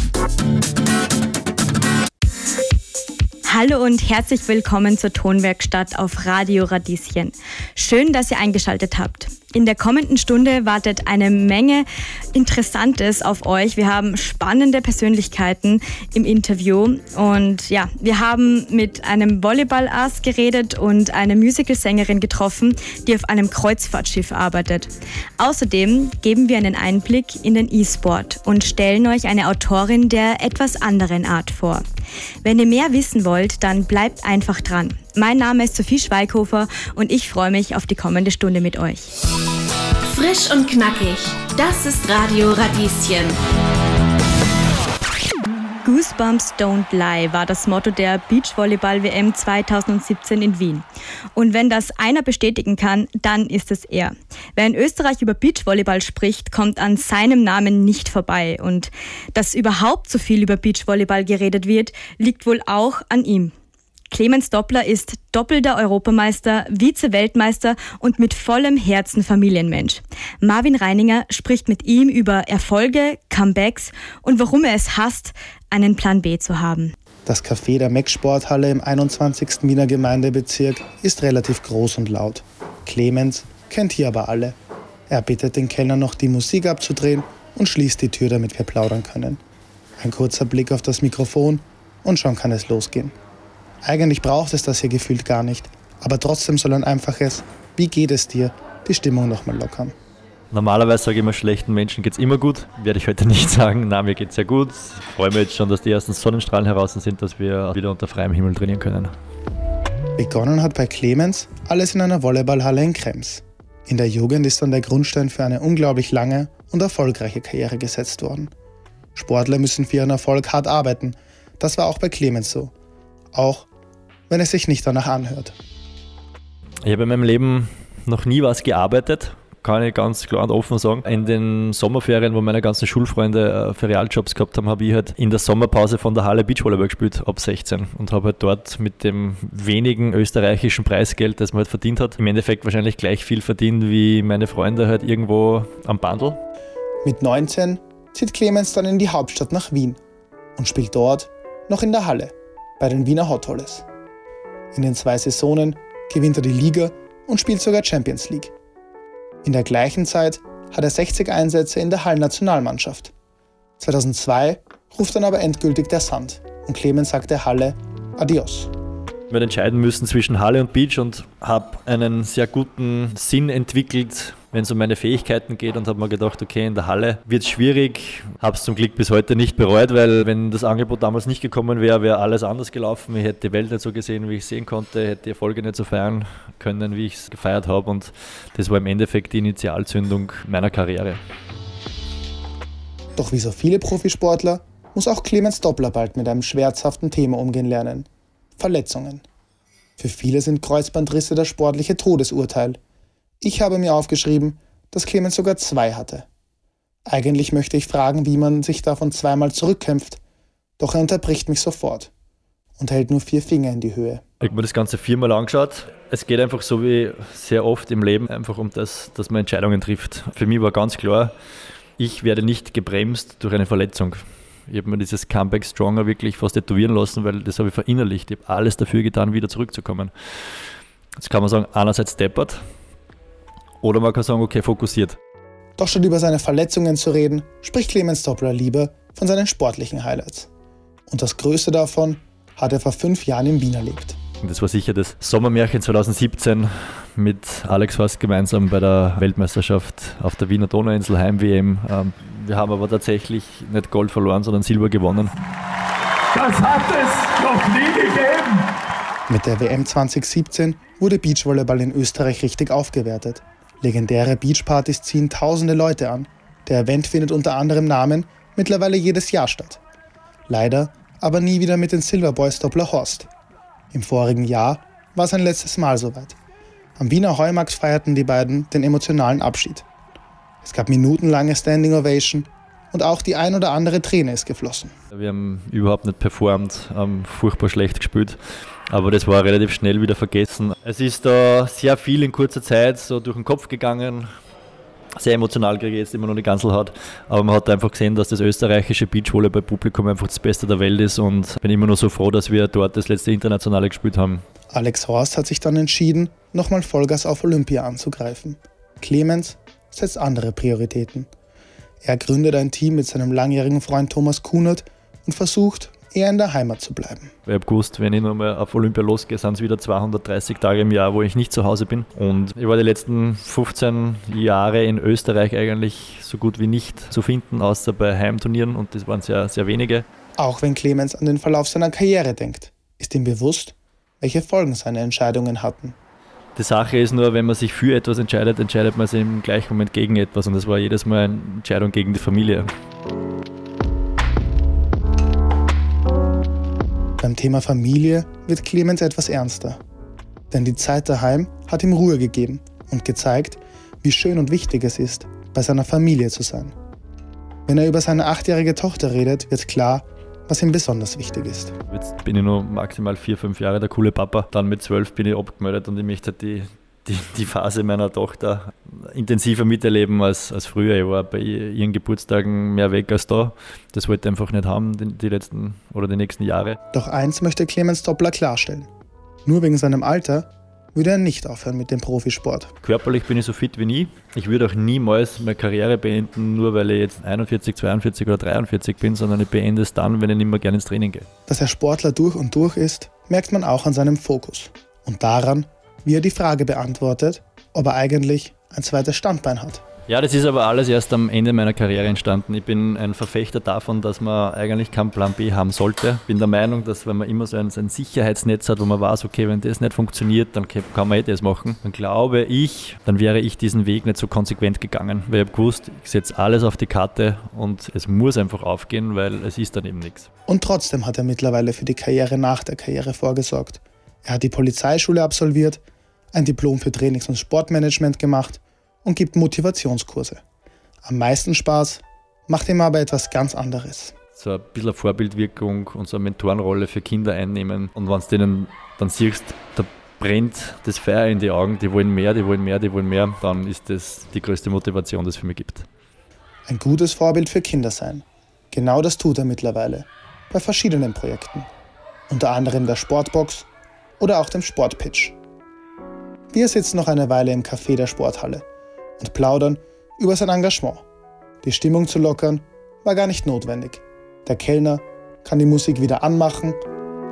Hallo und herzlich willkommen zur Tonwerkstatt auf Radio Radieschen. Schön, dass ihr eingeschaltet habt. In der kommenden Stunde wartet eine Menge Interessantes auf euch. Wir haben spannende Persönlichkeiten im Interview und ja, wir haben mit einem Volleyball-Ass geredet und eine Musicalsängerin getroffen, die auf einem Kreuzfahrtschiff arbeitet. Außerdem geben wir einen Einblick in den E-Sport und stellen euch eine Autorin der etwas anderen Art vor. Wenn ihr mehr wissen wollt, dann bleibt einfach dran. Mein Name ist Sophie Schweighofer und ich freue mich auf die kommende Stunde mit euch. Frisch und knackig, das ist Radio Radieschen. Goosebumps Don't Lie war das Motto der Beachvolleyball-WM 2017 in Wien. Und wenn das einer bestätigen kann, dann ist es er. Wer in Österreich über Beachvolleyball spricht, kommt an seinem Namen nicht vorbei. Und dass überhaupt so viel über Beachvolleyball geredet wird, liegt wohl auch an ihm. Clemens Doppler ist doppelter Europameister, Vize-Weltmeister und mit vollem Herzen Familienmensch. Marvin Reininger spricht mit ihm über Erfolge, Comebacks und warum er es hasst, einen Plan B zu haben. Das Café der Meck Sporthalle im 21. Wiener Gemeindebezirk ist relativ groß und laut. Clemens kennt hier aber alle. Er bittet den Kellner noch die Musik abzudrehen und schließt die Tür, damit wir plaudern können. Ein kurzer Blick auf das Mikrofon und schon kann es losgehen. Eigentlich braucht es das hier gefühlt gar nicht, aber trotzdem soll ein einfaches Wie geht es dir die Stimmung nochmal lockern. Normalerweise sage ich immer, schlechten Menschen geht es immer gut. Werde ich heute nicht sagen. Na, mir geht es sehr gut. Ich freue mich jetzt schon, dass die ersten Sonnenstrahlen heraus sind, dass wir wieder unter freiem Himmel trainieren können. Begonnen hat bei Clemens alles in einer Volleyballhalle in Krems. In der Jugend ist dann der Grundstein für eine unglaublich lange und erfolgreiche Karriere gesetzt worden. Sportler müssen für ihren Erfolg hart arbeiten. Das war auch bei Clemens so auch wenn es sich nicht danach anhört. Ich habe in meinem Leben noch nie was gearbeitet, kann ich ganz klar und offen sagen. In den Sommerferien, wo meine ganzen Schulfreunde äh, Ferialjobs gehabt haben, habe ich halt in der Sommerpause von der Halle Beachvolleyball gespielt, ab 16. Und habe halt dort mit dem wenigen österreichischen Preisgeld, das man halt verdient hat, im Endeffekt wahrscheinlich gleich viel verdient wie meine Freunde halt irgendwo am Bandel. Mit 19 zieht Clemens dann in die Hauptstadt nach Wien und spielt dort noch in der Halle bei den Wiener Hot Holes. In den zwei Saisonen gewinnt er die Liga und spielt sogar Champions League. In der gleichen Zeit hat er 60 Einsätze in der Hallen-Nationalmannschaft. 2002 ruft dann aber endgültig der Sand und Clemens sagt der Halle Adios. Habe entscheiden müssen zwischen Halle und Beach und habe einen sehr guten Sinn entwickelt, wenn es um meine Fähigkeiten geht und habe mir gedacht, okay, in der Halle wird es schwierig. Habe es zum Glück bis heute nicht bereut, weil wenn das Angebot damals nicht gekommen wäre, wäre alles anders gelaufen. Ich hätte die Welt nicht so gesehen, wie ich sehen konnte, hätte die Erfolge nicht so feiern können, wie ich es gefeiert habe und das war im Endeffekt die Initialzündung meiner Karriere. Doch wie so viele Profisportler muss auch Clemens Doppler bald mit einem schmerzhaften Thema umgehen lernen. Verletzungen. Für viele sind Kreuzbandrisse das sportliche Todesurteil. Ich habe mir aufgeschrieben, dass Clemens sogar zwei hatte. Eigentlich möchte ich fragen, wie man sich davon zweimal zurückkämpft, doch er unterbricht mich sofort und hält nur vier Finger in die Höhe. Ich habe mir das Ganze viermal angeschaut. Es geht einfach so wie sehr oft im Leben einfach um das, dass man Entscheidungen trifft. Für mich war ganz klar, ich werde nicht gebremst durch eine Verletzung. Ich habe mir dieses Comeback Stronger wirklich fast tätowieren lassen, weil das habe ich verinnerlicht. Ich habe alles dafür getan, wieder zurückzukommen. Jetzt kann man sagen, einerseits deppert, oder man kann sagen, okay, fokussiert. Doch statt über seine Verletzungen zu reden, spricht Clemens Doppler lieber von seinen sportlichen Highlights. Und das größte davon hat er vor fünf Jahren in Wien erlebt. Das war sicher das Sommermärchen 2017 mit Alex Horst gemeinsam bei der Weltmeisterschaft auf der Wiener Donauinsel Heim-WM. Wir haben aber tatsächlich nicht Gold verloren, sondern Silber gewonnen. Das hat es noch nie gegeben! Mit der WM 2017 wurde Beachvolleyball in Österreich richtig aufgewertet. Legendäre Beachpartys ziehen tausende Leute an. Der Event findet unter anderem Namen mittlerweile jedes Jahr statt. Leider aber nie wieder mit den Silverboys Doppler Horst. Im vorigen Jahr war es ein letztes Mal soweit. Am Wiener Heumarkt feierten die beiden den emotionalen Abschied. Es gab minutenlange Standing Ovation und auch die ein oder andere Träne ist geflossen. Wir haben überhaupt nicht performt, haben furchtbar schlecht gespielt, aber das war relativ schnell wieder vergessen. Es ist da sehr viel in kurzer Zeit so durch den Kopf gegangen. Sehr emotional kriege ich jetzt immer noch die Ganselhaut. Aber man hat einfach gesehen, dass das österreichische Beachvolleyball-Publikum einfach das Beste der Welt ist und bin immer nur so froh, dass wir dort das letzte Internationale gespielt haben. Alex Horst hat sich dann entschieden, nochmal Vollgas auf Olympia anzugreifen. Clemens setzt andere Prioritäten. Er gründet ein Team mit seinem langjährigen Freund Thomas Kunert und versucht, eher in der Heimat zu bleiben. Ich habe gewusst, wenn ich nochmal auf Olympia losgehe, sind es wieder 230 Tage im Jahr, wo ich nicht zu Hause bin. Und ich war die letzten 15 Jahre in Österreich eigentlich so gut wie nicht zu finden, außer bei Heimturnieren und das waren sehr, sehr wenige. Auch wenn Clemens an den Verlauf seiner Karriere denkt, ist ihm bewusst, welche Folgen seine Entscheidungen hatten. Die Sache ist nur, wenn man sich für etwas entscheidet, entscheidet man sich im gleichen Moment gegen etwas und das war jedes Mal eine Entscheidung gegen die Familie. Beim Thema Familie wird Clemens etwas ernster. Denn die Zeit daheim hat ihm Ruhe gegeben und gezeigt, wie schön und wichtig es ist, bei seiner Familie zu sein. Wenn er über seine achtjährige Tochter redet, wird klar, was ihm besonders wichtig ist. Jetzt bin ich nur maximal vier, fünf Jahre der coole Papa. Dann mit zwölf bin ich abgemeldet und ich möchte die, die, die Phase meiner Tochter intensiver miterleben als, als früher. Ich war bei ihren Geburtstagen mehr weg als da. Das wollte ich einfach nicht haben, die, die letzten oder die nächsten Jahre. Doch eins möchte Clemens Doppler klarstellen. Nur wegen seinem Alter würde er nicht aufhören mit dem Profisport. Körperlich bin ich so fit wie nie. Ich würde auch niemals meine Karriere beenden, nur weil ich jetzt 41, 42 oder 43 bin, sondern ich beende es dann, wenn ich nicht mehr gerne ins Training gehe. Dass er Sportler durch und durch ist, merkt man auch an seinem Fokus und daran, wie er die Frage beantwortet, ob er eigentlich ein zweites Standbein hat. Ja, das ist aber alles erst am Ende meiner Karriere entstanden. Ich bin ein Verfechter davon, dass man eigentlich keinen Plan B haben sollte. Bin der Meinung, dass wenn man immer so ein, so ein Sicherheitsnetz hat, wo man weiß, okay, wenn das nicht funktioniert, dann kann man eh das machen. Dann glaube ich, dann wäre ich diesen Weg nicht so konsequent gegangen. Weil ich habe gewusst, ich setze alles auf die Karte und es muss einfach aufgehen, weil es ist dann eben nichts. Und trotzdem hat er mittlerweile für die Karriere nach der Karriere vorgesorgt. Er hat die Polizeischule absolviert, ein Diplom für Trainings- und Sportmanagement gemacht und gibt Motivationskurse. Am meisten Spaß macht ihm aber etwas ganz anderes. So ein bisschen Vorbildwirkung und so eine Mentorenrolle für Kinder einnehmen. Und wenn du denen dann siehst, da brennt das Feuer in die Augen, die wollen mehr, die wollen mehr, die wollen mehr, dann ist das die größte Motivation, die es für mich gibt. Ein gutes Vorbild für Kinder sein. Genau das tut er mittlerweile. Bei verschiedenen Projekten. Unter anderem der Sportbox oder auch dem Sportpitch. Wir sitzen noch eine Weile im Café der Sporthalle und plaudern über sein Engagement. Die Stimmung zu lockern war gar nicht notwendig. Der Kellner kann die Musik wieder anmachen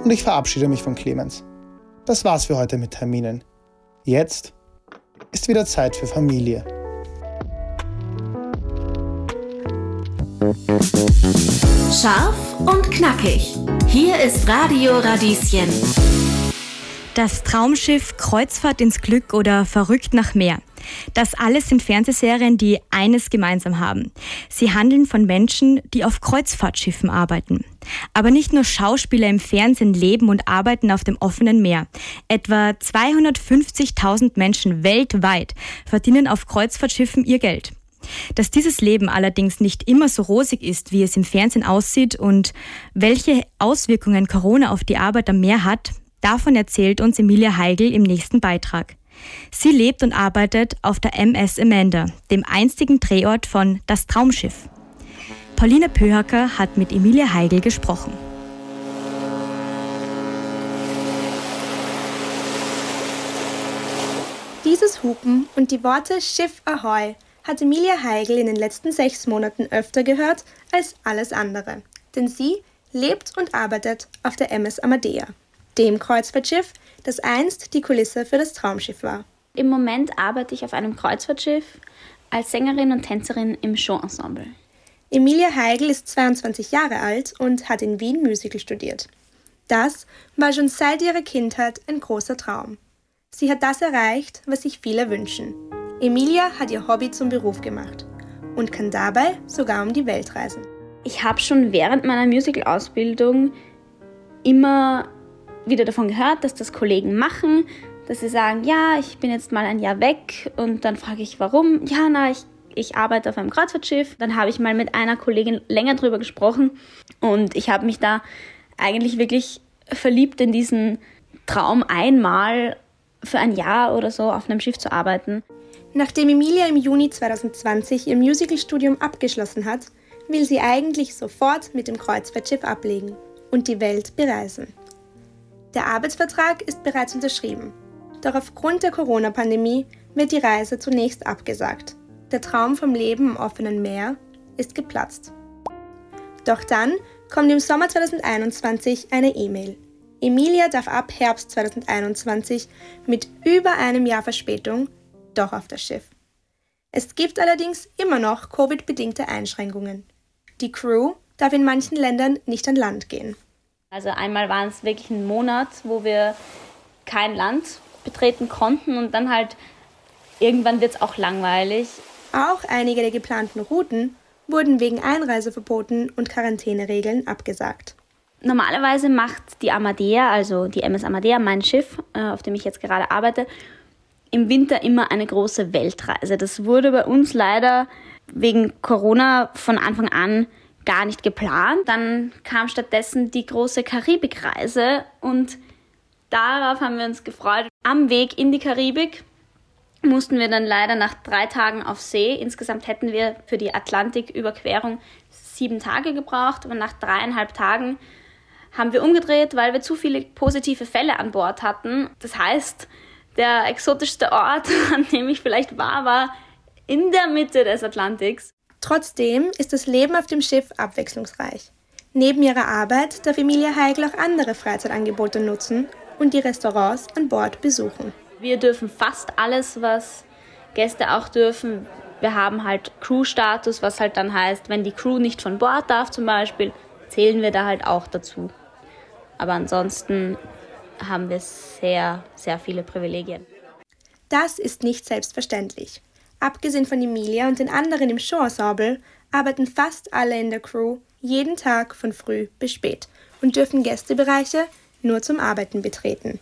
und ich verabschiede mich von Clemens. Das war's für heute mit Terminen. Jetzt ist wieder Zeit für Familie. Scharf und knackig. Hier ist Radio Radieschen. Das Traumschiff Kreuzfahrt ins Glück oder Verrückt nach Meer. Das alles sind Fernsehserien, die eines gemeinsam haben. Sie handeln von Menschen, die auf Kreuzfahrtschiffen arbeiten. Aber nicht nur Schauspieler im Fernsehen leben und arbeiten auf dem offenen Meer. Etwa 250.000 Menschen weltweit verdienen auf Kreuzfahrtschiffen ihr Geld. Dass dieses Leben allerdings nicht immer so rosig ist, wie es im Fernsehen aussieht und welche Auswirkungen Corona auf die Arbeit am Meer hat, davon erzählt uns Emilia Heigl im nächsten Beitrag. Sie lebt und arbeitet auf der MS Amanda, dem einstigen Drehort von Das Traumschiff. Pauline Pöhacker hat mit Emilia Heigl gesprochen. Dieses Hupen und die Worte Schiff Ahoi hat Emilia Heigl in den letzten sechs Monaten öfter gehört als alles andere. Denn sie lebt und arbeitet auf der MS Amadea, dem Kreuzfahrtschiff, das einst die Kulisse für das Traumschiff war. Im Moment arbeite ich auf einem Kreuzfahrtschiff als Sängerin und Tänzerin im Showensemble. Emilia Heigl ist 22 Jahre alt und hat in Wien Musical studiert. Das war schon seit ihrer Kindheit ein großer Traum. Sie hat das erreicht, was sich viele wünschen. Emilia hat ihr Hobby zum Beruf gemacht und kann dabei sogar um die Welt reisen. Ich habe schon während meiner Musical-Ausbildung immer wieder davon gehört, dass das Kollegen machen, dass sie sagen, ja, ich bin jetzt mal ein Jahr weg und dann frage ich, warum? Ja, na, ich, ich arbeite auf einem Kreuzfahrtschiff. Dann habe ich mal mit einer Kollegin länger drüber gesprochen und ich habe mich da eigentlich wirklich verliebt in diesen Traum, einmal für ein Jahr oder so auf einem Schiff zu arbeiten. Nachdem Emilia im Juni 2020 ihr Musicalstudium abgeschlossen hat, will sie eigentlich sofort mit dem Kreuzfahrtschiff ablegen und die Welt bereisen. Der Arbeitsvertrag ist bereits unterschrieben. Doch aufgrund der Corona-Pandemie wird die Reise zunächst abgesagt. Der Traum vom Leben im offenen Meer ist geplatzt. Doch dann kommt im Sommer 2021 eine E-Mail. Emilia darf ab Herbst 2021 mit über einem Jahr Verspätung doch auf das Schiff. Es gibt allerdings immer noch Covid-bedingte Einschränkungen. Die Crew darf in manchen Ländern nicht an Land gehen. Also einmal waren es wirklich ein Monat, wo wir kein Land betreten konnten und dann halt irgendwann wird es auch langweilig. Auch einige der geplanten Routen wurden wegen Einreiseverboten und Quarantäneregeln abgesagt. Normalerweise macht die Amadea, also die MS Amadea, mein Schiff, äh, auf dem ich jetzt gerade arbeite, im Winter immer eine große Weltreise. Das wurde bei uns leider wegen Corona von Anfang an gar nicht geplant. Dann kam stattdessen die große Karibikreise und darauf haben wir uns gefreut. Am Weg in die Karibik mussten wir dann leider nach drei Tagen auf See. Insgesamt hätten wir für die Atlantiküberquerung sieben Tage gebraucht, aber nach dreieinhalb Tagen haben wir umgedreht, weil wir zu viele positive Fälle an Bord hatten. Das heißt, der exotischste Ort, an dem ich vielleicht war, war in der Mitte des Atlantiks. Trotzdem ist das Leben auf dem Schiff abwechslungsreich. Neben ihrer Arbeit darf Emilia Heigl auch andere Freizeitangebote nutzen und die Restaurants an Bord besuchen. Wir dürfen fast alles, was Gäste auch dürfen. Wir haben halt Crew-Status, was halt dann heißt, wenn die Crew nicht von Bord darf zum Beispiel, zählen wir da halt auch dazu. Aber ansonsten haben wir sehr, sehr viele Privilegien. Das ist nicht selbstverständlich. Abgesehen von Emilia und den anderen im Showensemble arbeiten fast alle in der Crew jeden Tag von früh bis spät und dürfen Gästebereiche nur zum Arbeiten betreten.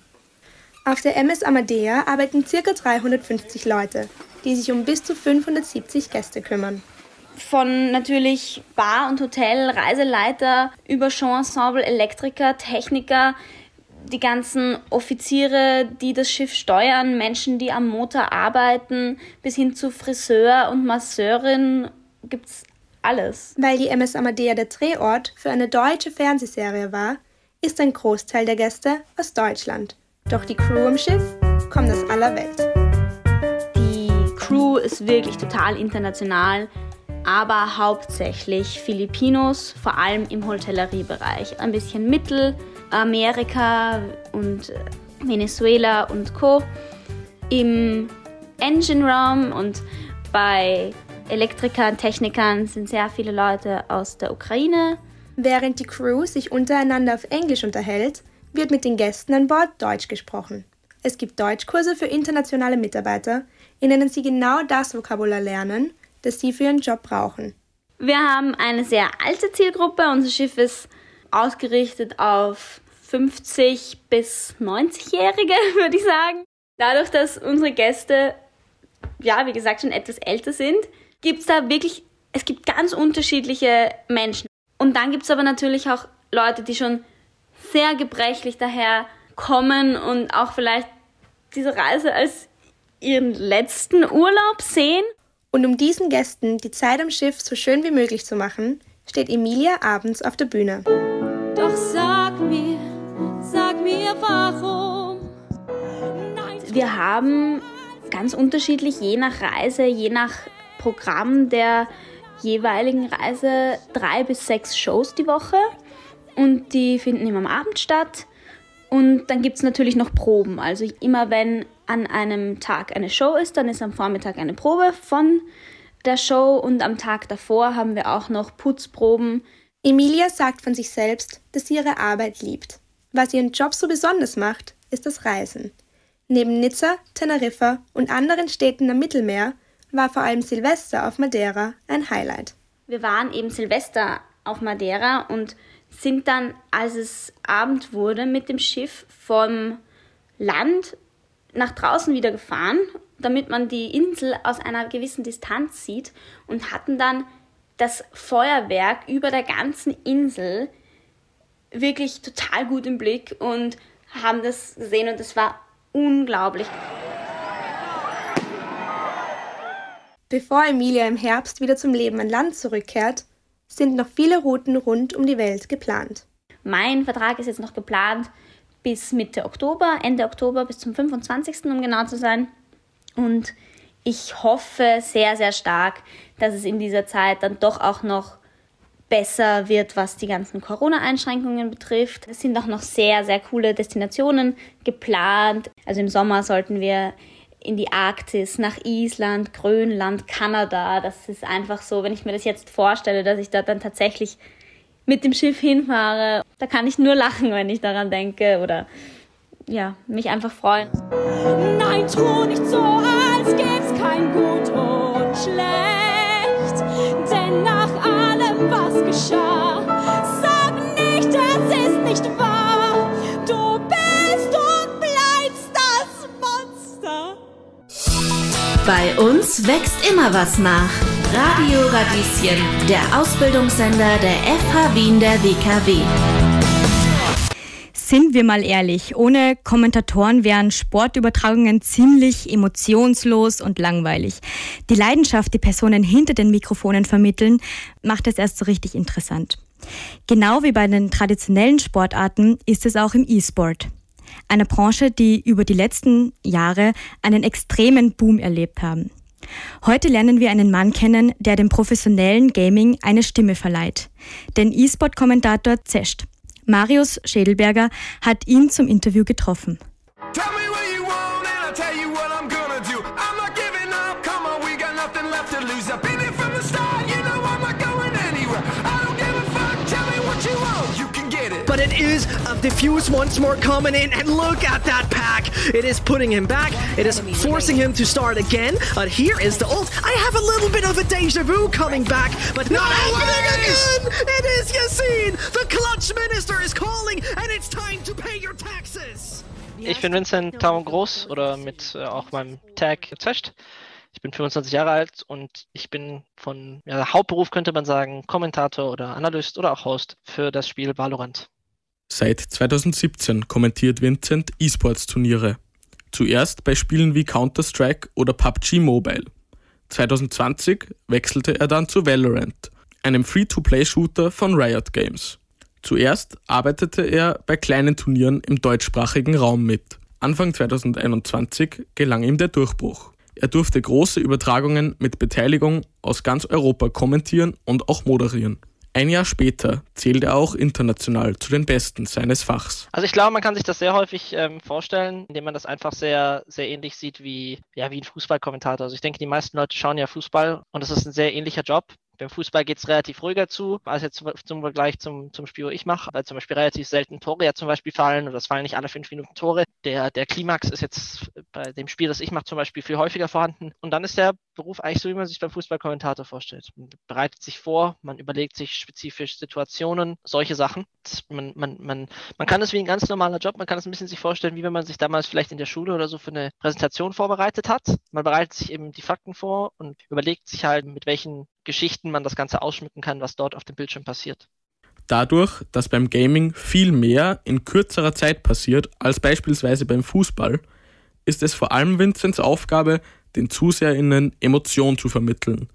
Auf der MS Amadea arbeiten ca. 350 Leute, die sich um bis zu 570 Gäste kümmern. Von natürlich Bar und Hotel, Reiseleiter über Showensemble, Elektriker, Techniker, die ganzen Offiziere, die das Schiff steuern, Menschen, die am Motor arbeiten, bis hin zu Friseur und Masseurin gibt's alles. Weil die MS Amadea der Drehort für eine deutsche Fernsehserie war, ist ein Großteil der Gäste aus Deutschland. Doch die Crew im Schiff kommt aus aller Welt. Die Crew ist wirklich total international, aber hauptsächlich Filipinos, vor allem im Hotelleriebereich. Ein bisschen Mittel, Amerika und äh, Venezuela und Co. Im Engine Room und bei Elektrikern, Technikern sind sehr viele Leute aus der Ukraine. Während die Crew sich untereinander auf Englisch unterhält, wird mit den Gästen an Bord Deutsch gesprochen. Es gibt Deutschkurse für internationale Mitarbeiter, in denen sie genau das Vokabular lernen, das sie für ihren Job brauchen. Wir haben eine sehr alte Zielgruppe. Unser Schiff ist ausgerichtet auf 50 bis 90-Jährige, würde ich sagen. Dadurch, dass unsere Gäste, ja, wie gesagt, schon etwas älter sind, gibt es da wirklich, es gibt ganz unterschiedliche Menschen. Und dann gibt es aber natürlich auch Leute, die schon sehr gebrechlich daher kommen und auch vielleicht diese Reise als ihren letzten Urlaub sehen. Und um diesen Gästen die Zeit am Schiff so schön wie möglich zu machen, steht Emilia abends auf der Bühne. Doch sag mir warum. Wir haben ganz unterschiedlich, je nach Reise, je nach Programm der jeweiligen Reise, drei bis sechs Shows die Woche. Und die finden immer am Abend statt. Und dann gibt es natürlich noch Proben. Also immer wenn an einem Tag eine Show ist, dann ist am Vormittag eine Probe von der Show und am Tag davor haben wir auch noch Putzproben. Emilia sagt von sich selbst, dass sie ihre Arbeit liebt. Was ihren Job so besonders macht, ist das Reisen. Neben Nizza, Teneriffa und anderen Städten am Mittelmeer war vor allem Silvester auf Madeira ein Highlight. Wir waren eben Silvester auf Madeira und sind dann, als es Abend wurde, mit dem Schiff vom Land nach draußen wieder gefahren, damit man die Insel aus einer gewissen Distanz sieht und hatten dann das Feuerwerk über der ganzen Insel wirklich total gut im Blick und haben das gesehen und es war unglaublich. Bevor Emilia im Herbst wieder zum Leben an Land zurückkehrt, sind noch viele Routen rund um die Welt geplant. Mein Vertrag ist jetzt noch geplant bis Mitte Oktober, Ende Oktober bis zum 25. um genau zu sein. Und ich hoffe sehr, sehr stark, dass es in dieser Zeit dann doch auch noch besser wird, was die ganzen Corona-Einschränkungen betrifft. Es sind auch noch sehr, sehr coole Destinationen geplant. Also im Sommer sollten wir in die Arktis, nach Island, Grönland, Kanada. Das ist einfach so, wenn ich mir das jetzt vorstelle, dass ich da dann tatsächlich mit dem Schiff hinfahre, da kann ich nur lachen, wenn ich daran denke oder ja, mich einfach freuen. Nein, tu nicht so, als gäb's kein Gut und Schlecht. Sag nicht, es ist nicht wahr. Du bist und bleibst das Monster. Bei uns wächst immer was nach. Radio Radieschen, der Ausbildungssender der FH Wien der WKW. Sind wir mal ehrlich, ohne Kommentatoren wären Sportübertragungen ziemlich emotionslos und langweilig. Die Leidenschaft, die Personen hinter den Mikrofonen vermitteln, macht es erst so richtig interessant. Genau wie bei den traditionellen Sportarten ist es auch im E-Sport. Eine Branche, die über die letzten Jahre einen extremen Boom erlebt haben. Heute lernen wir einen Mann kennen, der dem professionellen Gaming eine Stimme verleiht. Den E-Sport-Kommentator Zescht. Marius Schädelberger hat ihn zum Interview getroffen. But it is a diffuse once more coming in. And look at that pack. It is putting him back. It is forcing him to start again. But here is the ult. I have a little bit of a deja vu coming back but not No happening again! It is Yassine. The clutch minister is calling and it's time to pay your taxes. Ich bin Vincent Taum Groß oder mit äh, auch meinem Tag Zescht. Ich bin 25 Jahre alt und ich bin von ja, Hauptberuf könnte man sagen Kommentator oder Analyst oder auch Host für das Spiel Valorant. Seit 2017 kommentiert Vincent E-Sports-Turniere. Zuerst bei Spielen wie Counter-Strike oder PUBG Mobile. 2020 wechselte er dann zu Valorant, einem Free-to-Play-Shooter von Riot Games. Zuerst arbeitete er bei kleinen Turnieren im deutschsprachigen Raum mit. Anfang 2021 gelang ihm der Durchbruch. Er durfte große Übertragungen mit Beteiligung aus ganz Europa kommentieren und auch moderieren. Ein Jahr später zählt er auch international zu den Besten seines Fachs. Also ich glaube, man kann sich das sehr häufig ähm, vorstellen, indem man das einfach sehr, sehr ähnlich sieht wie, ja, wie ein Fußballkommentator. Also ich denke, die meisten Leute schauen ja Fußball und es ist ein sehr ähnlicher Job. Beim Fußball geht es relativ ruhiger zu, als jetzt zum, zum Vergleich zum, zum Spiel, wo ich mache, weil zum Beispiel relativ selten Tore ja zum Beispiel fallen oder es fallen nicht alle fünf Minuten Tore. Der, der Klimax ist jetzt bei dem Spiel, das ich mache, zum Beispiel viel häufiger vorhanden. Und dann ist der Beruf eigentlich so, wie man sich beim Fußballkommentator vorstellt. Man bereitet sich vor, man überlegt sich spezifisch Situationen, solche Sachen. Man, man, man, man kann es wie ein ganz normaler Job, man kann es ein bisschen sich vorstellen, wie wenn man sich damals vielleicht in der Schule oder so für eine Präsentation vorbereitet hat. Man bereitet sich eben die Fakten vor und überlegt sich halt, mit welchen Geschichten man das Ganze ausschmücken kann, was dort auf dem Bildschirm passiert. Dadurch, dass beim Gaming viel mehr in kürzerer Zeit passiert als beispielsweise beim Fußball, ist es vor allem Vincents Aufgabe, den ZuseherInnen Emotion zu vermitteln.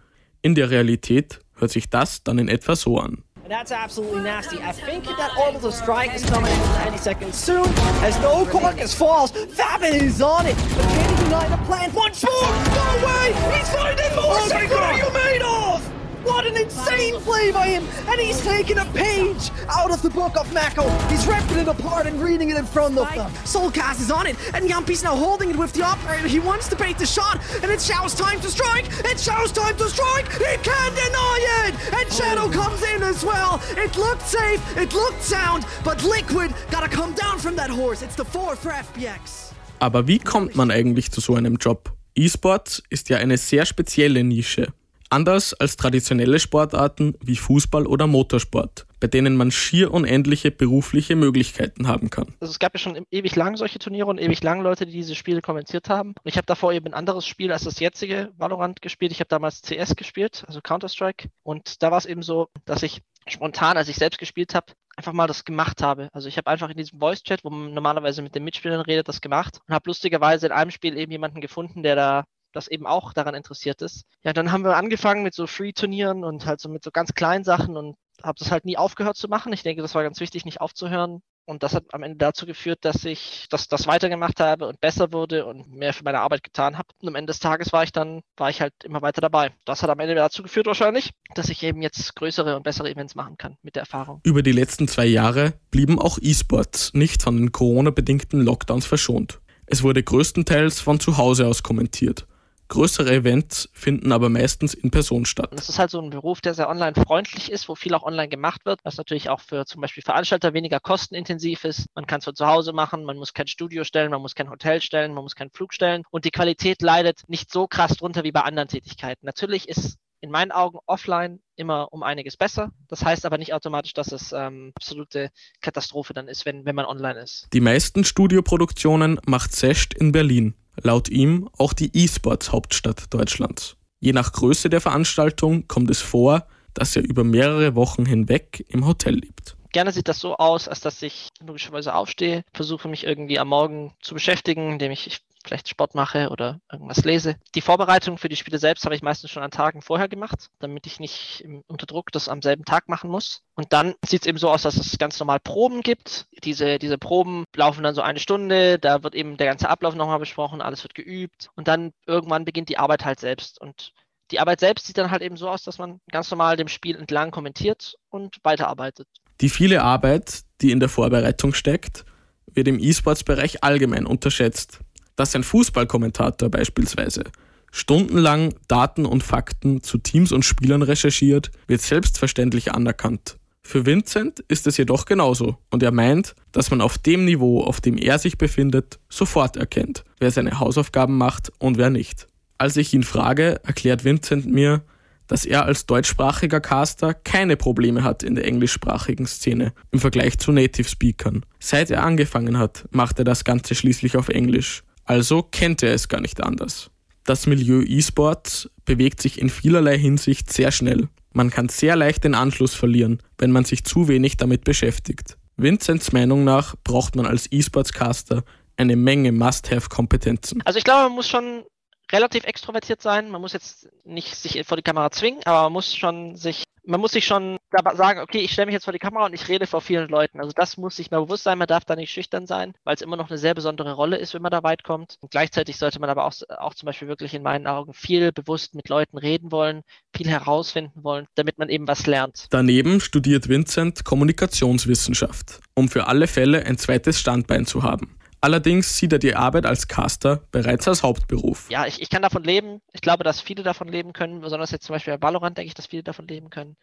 In der Realität hört sich das dann in etwa so an. That's absolutely nasty. I think that orbital strike is coming in any second soon. As no Corcus falls, Fabin is on it. But can he plan once more? No way! He's finding more! Oh my What are God! you made of? What an insane play by him! And he's taken a page out of the book of Mako. He's ripping it apart and reading it in front of them. Soulcast is on it, and Yampi's now holding it with the operator. He wants to bait the shot, and it's Shao's time to strike! It's Shao's time to strike! He can't deny it! And Shadow oh. comes in as well! It looked safe, it looked sound, but Liquid gotta come down from that horse. It's the four for FBX. Aber wie kommt man eigentlich zu so einem Job? E-Sports ist ja eine sehr spezielle Nische. Anders als traditionelle Sportarten wie Fußball oder Motorsport, bei denen man schier unendliche berufliche Möglichkeiten haben kann. Also es gab ja schon ewig lang solche Turniere und ewig lang Leute, die diese Spiele kommentiert haben. Und ich habe davor eben ein anderes Spiel als das jetzige Valorant gespielt. Ich habe damals CS gespielt, also Counter-Strike. Und da war es eben so, dass ich spontan, als ich selbst gespielt habe, einfach mal das gemacht habe. Also ich habe einfach in diesem Voice-Chat, wo man normalerweise mit den Mitspielern redet, das gemacht und habe lustigerweise in einem Spiel eben jemanden gefunden, der da das eben auch daran interessiert ist. Ja, dann haben wir angefangen mit so Free-Turnieren und halt so mit so ganz kleinen Sachen und habe das halt nie aufgehört zu machen. Ich denke, das war ganz wichtig, nicht aufzuhören. Und das hat am Ende dazu geführt, dass ich das, das weitergemacht habe und besser wurde und mehr für meine Arbeit getan habe. Und am Ende des Tages war ich dann, war ich halt immer weiter dabei. Das hat am Ende dazu geführt wahrscheinlich, dass ich eben jetzt größere und bessere Events machen kann mit der Erfahrung. Über die letzten zwei Jahre blieben auch E-Sports nicht von den Corona-bedingten Lockdowns verschont. Es wurde größtenteils von zu Hause aus kommentiert. Größere Events finden aber meistens in Person statt. Das ist halt so ein Beruf, der sehr online freundlich ist, wo viel auch online gemacht wird, was natürlich auch für zum Beispiel Veranstalter weniger kostenintensiv ist. Man kann es von zu Hause machen, man muss kein Studio stellen, man muss kein Hotel stellen, man muss keinen Flug stellen und die Qualität leidet nicht so krass drunter wie bei anderen Tätigkeiten. Natürlich ist in meinen Augen offline immer um einiges besser. Das heißt aber nicht automatisch, dass es ähm, absolute Katastrophe dann ist, wenn, wenn man online ist. Die meisten Studioproduktionen macht Sesht in Berlin laut ihm auch die E-Sports-Hauptstadt Deutschlands. Je nach Größe der Veranstaltung kommt es vor, dass er über mehrere Wochen hinweg im Hotel lebt. Gerne sieht das so aus, als dass ich logischerweise aufstehe, versuche mich irgendwie am Morgen zu beschäftigen, indem ich vielleicht Sport mache oder irgendwas lese. Die Vorbereitung für die Spiele selbst habe ich meistens schon an Tagen vorher gemacht, damit ich nicht unter Druck das am selben Tag machen muss. Und dann sieht es eben so aus, dass es ganz normal Proben gibt. Diese, diese Proben laufen dann so eine Stunde, da wird eben der ganze Ablauf nochmal besprochen, alles wird geübt und dann irgendwann beginnt die Arbeit halt selbst. Und die Arbeit selbst sieht dann halt eben so aus, dass man ganz normal dem Spiel entlang kommentiert und weiterarbeitet. Die viele Arbeit, die in der Vorbereitung steckt, wird im E-Sports-Bereich allgemein unterschätzt dass ein Fußballkommentator beispielsweise stundenlang Daten und Fakten zu Teams und Spielern recherchiert, wird selbstverständlich anerkannt. Für Vincent ist es jedoch genauso und er meint, dass man auf dem Niveau, auf dem er sich befindet, sofort erkennt, wer seine Hausaufgaben macht und wer nicht. Als ich ihn frage, erklärt Vincent mir, dass er als deutschsprachiger Caster keine Probleme hat in der englischsprachigen Szene im Vergleich zu Native Speakern. Seit er angefangen hat, macht er das Ganze schließlich auf Englisch also kennt er es gar nicht anders. Das Milieu E-Sports bewegt sich in vielerlei Hinsicht sehr schnell. Man kann sehr leicht den Anschluss verlieren, wenn man sich zu wenig damit beschäftigt. Vincents Meinung nach braucht man als E-Sports-Caster eine Menge Must-Have-Kompetenzen. Also ich glaube, man muss schon relativ extrovertiert sein. Man muss jetzt nicht sich vor die Kamera zwingen, aber man muss schon sich man muss sich schon sagen, okay, ich stelle mich jetzt vor die Kamera und ich rede vor vielen Leuten. Also das muss sich mal bewusst sein, man darf da nicht schüchtern sein, weil es immer noch eine sehr besondere Rolle ist, wenn man da weit kommt. Und gleichzeitig sollte man aber auch, auch zum Beispiel wirklich in meinen Augen viel bewusst mit Leuten reden wollen, viel herausfinden wollen, damit man eben was lernt. Daneben studiert Vincent Kommunikationswissenschaft, um für alle Fälle ein zweites Standbein zu haben. Allerdings sieht er die Arbeit als Caster bereits als Hauptberuf. Ja, ich, ich kann davon leben. Ich glaube, dass viele davon leben können. Besonders jetzt zum Beispiel bei Valorant denke ich, dass viele davon leben können.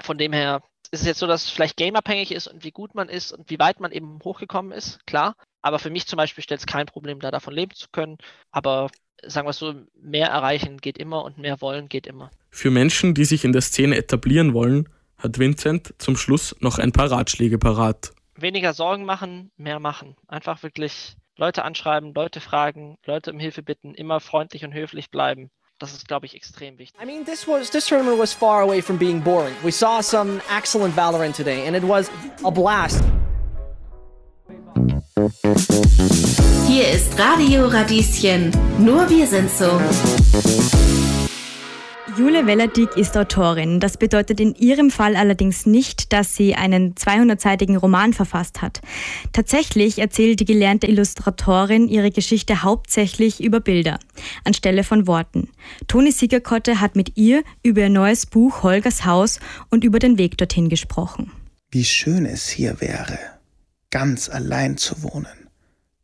Von dem her ist es jetzt so, dass es vielleicht gameabhängig ist und wie gut man ist und wie weit man eben hochgekommen ist, klar. Aber für mich zum Beispiel stellt es kein Problem, da davon leben zu können. Aber sagen wir so, mehr erreichen geht immer und mehr wollen geht immer. Für Menschen, die sich in der Szene etablieren wollen, hat Vincent zum Schluss noch ein paar Ratschläge parat weniger Sorgen machen, mehr machen. Einfach wirklich Leute anschreiben, Leute fragen, Leute um Hilfe bitten, immer freundlich und höflich bleiben. Das ist, glaube ich, extrem wichtig. I mean, this was this tournament was far away from being boring. We saw some excellent Valorant today, and it was a blast. Hier ist Radio Radieschen. Nur wir sind so. Jule Wellerdick ist Autorin. Das bedeutet in ihrem Fall allerdings nicht, dass sie einen 200-seitigen Roman verfasst hat. Tatsächlich erzählt die gelernte Illustratorin ihre Geschichte hauptsächlich über Bilder, anstelle von Worten. Toni Siegerkotte hat mit ihr über ihr neues Buch Holgers Haus und über den Weg dorthin gesprochen. Wie schön es hier wäre, ganz allein zu wohnen.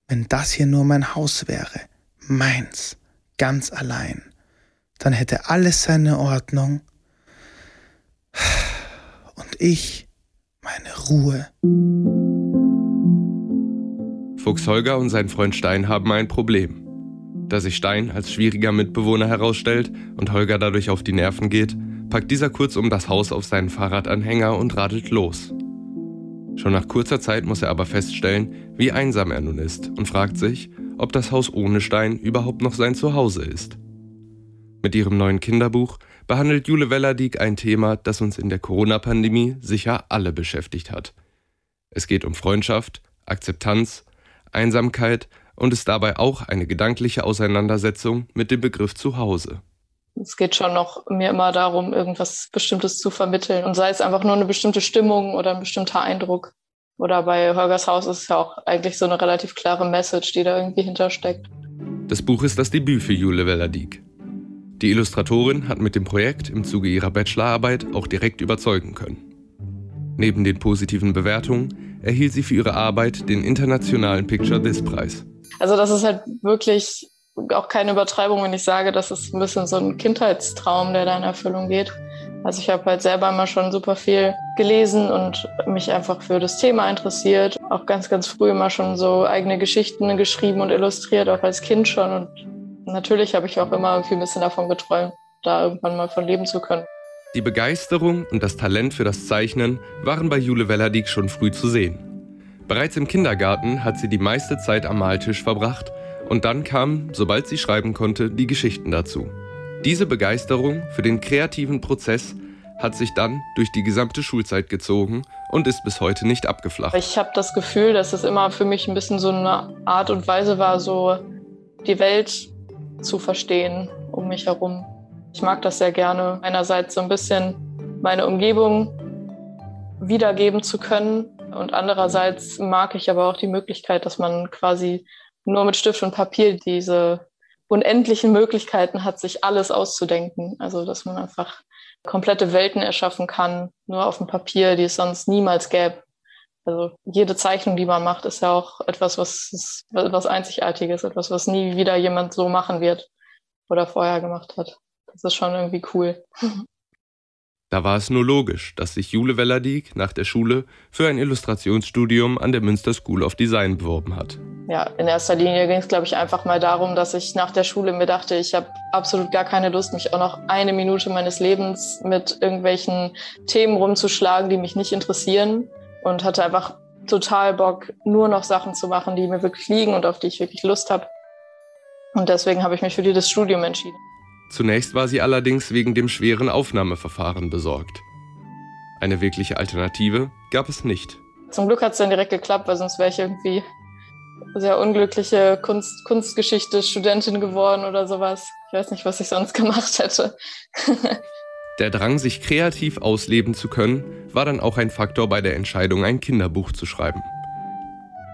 Wenn das hier nur mein Haus wäre, meins, ganz allein dann hätte alles seine Ordnung und ich meine Ruhe. Fuchs Holger und sein Freund Stein haben ein Problem. Da sich Stein als schwieriger Mitbewohner herausstellt und Holger dadurch auf die Nerven geht, packt dieser kurz um das Haus auf seinen Fahrradanhänger und radelt los. Schon nach kurzer Zeit muss er aber feststellen, wie einsam er nun ist und fragt sich, ob das Haus ohne Stein überhaupt noch sein Zuhause ist. Mit ihrem neuen Kinderbuch behandelt Jule Wellerdiek ein Thema, das uns in der Corona-Pandemie sicher alle beschäftigt hat. Es geht um Freundschaft, Akzeptanz, Einsamkeit und ist dabei auch eine gedankliche Auseinandersetzung mit dem Begriff Zuhause. Es geht schon noch mir immer darum, irgendwas Bestimmtes zu vermitteln und sei es einfach nur eine bestimmte Stimmung oder ein bestimmter Eindruck. Oder bei Holgers Haus ist es ja auch eigentlich so eine relativ klare Message, die da irgendwie hintersteckt. Das Buch ist das Debüt für Jule Wellerdiek. Die Illustratorin hat mit dem Projekt im Zuge ihrer Bachelorarbeit auch direkt überzeugen können. Neben den positiven Bewertungen erhielt sie für ihre Arbeit den internationalen Picture This Preis. Also das ist halt wirklich auch keine Übertreibung, wenn ich sage, das ist ein bisschen so ein Kindheitstraum, der da in Erfüllung geht. Also ich habe halt selber immer schon super viel gelesen und mich einfach für das Thema interessiert. Auch ganz, ganz früh immer schon so eigene Geschichten geschrieben und illustriert, auch als Kind schon. Und natürlich habe ich auch immer irgendwie ein bisschen davon geträumt, da irgendwann mal von leben zu können. Die Begeisterung und das Talent für das Zeichnen waren bei Jule Wellerdiek schon früh zu sehen. Bereits im Kindergarten hat sie die meiste Zeit am Maltisch verbracht und dann kamen, sobald sie schreiben konnte, die Geschichten dazu. Diese Begeisterung für den kreativen Prozess hat sich dann durch die gesamte Schulzeit gezogen und ist bis heute nicht abgeflacht. Ich habe das Gefühl, dass es immer für mich ein bisschen so eine Art und Weise war, so die Welt zu verstehen um mich herum. Ich mag das sehr gerne, einerseits so ein bisschen meine Umgebung wiedergeben zu können und andererseits mag ich aber auch die Möglichkeit, dass man quasi nur mit Stift und Papier diese unendlichen Möglichkeiten hat, sich alles auszudenken. Also dass man einfach komplette Welten erschaffen kann, nur auf dem Papier, die es sonst niemals gäbe. Also jede Zeichnung, die man macht, ist ja auch etwas, was, was Einzigartiges, etwas, was nie wieder jemand so machen wird oder vorher gemacht hat. Das ist schon irgendwie cool. Da war es nur logisch, dass sich Jule Wellerdiek nach der Schule für ein Illustrationsstudium an der Münster School of Design beworben hat. Ja, in erster Linie ging es, glaube ich, einfach mal darum, dass ich nach der Schule mir dachte, ich habe absolut gar keine Lust, mich auch noch eine Minute meines Lebens mit irgendwelchen Themen rumzuschlagen, die mich nicht interessieren. Und hatte einfach total Bock, nur noch Sachen zu machen, die mir wirklich liegen und auf die ich wirklich Lust habe. Und deswegen habe ich mich für dieses Studium entschieden. Zunächst war sie allerdings wegen dem schweren Aufnahmeverfahren besorgt. Eine wirkliche Alternative gab es nicht. Zum Glück hat es dann direkt geklappt, weil sonst wäre ich irgendwie sehr unglückliche Kunst, Kunstgeschichte-Studentin geworden oder sowas. Ich weiß nicht, was ich sonst gemacht hätte. Der Drang, sich kreativ ausleben zu können, war dann auch ein Faktor bei der Entscheidung, ein Kinderbuch zu schreiben.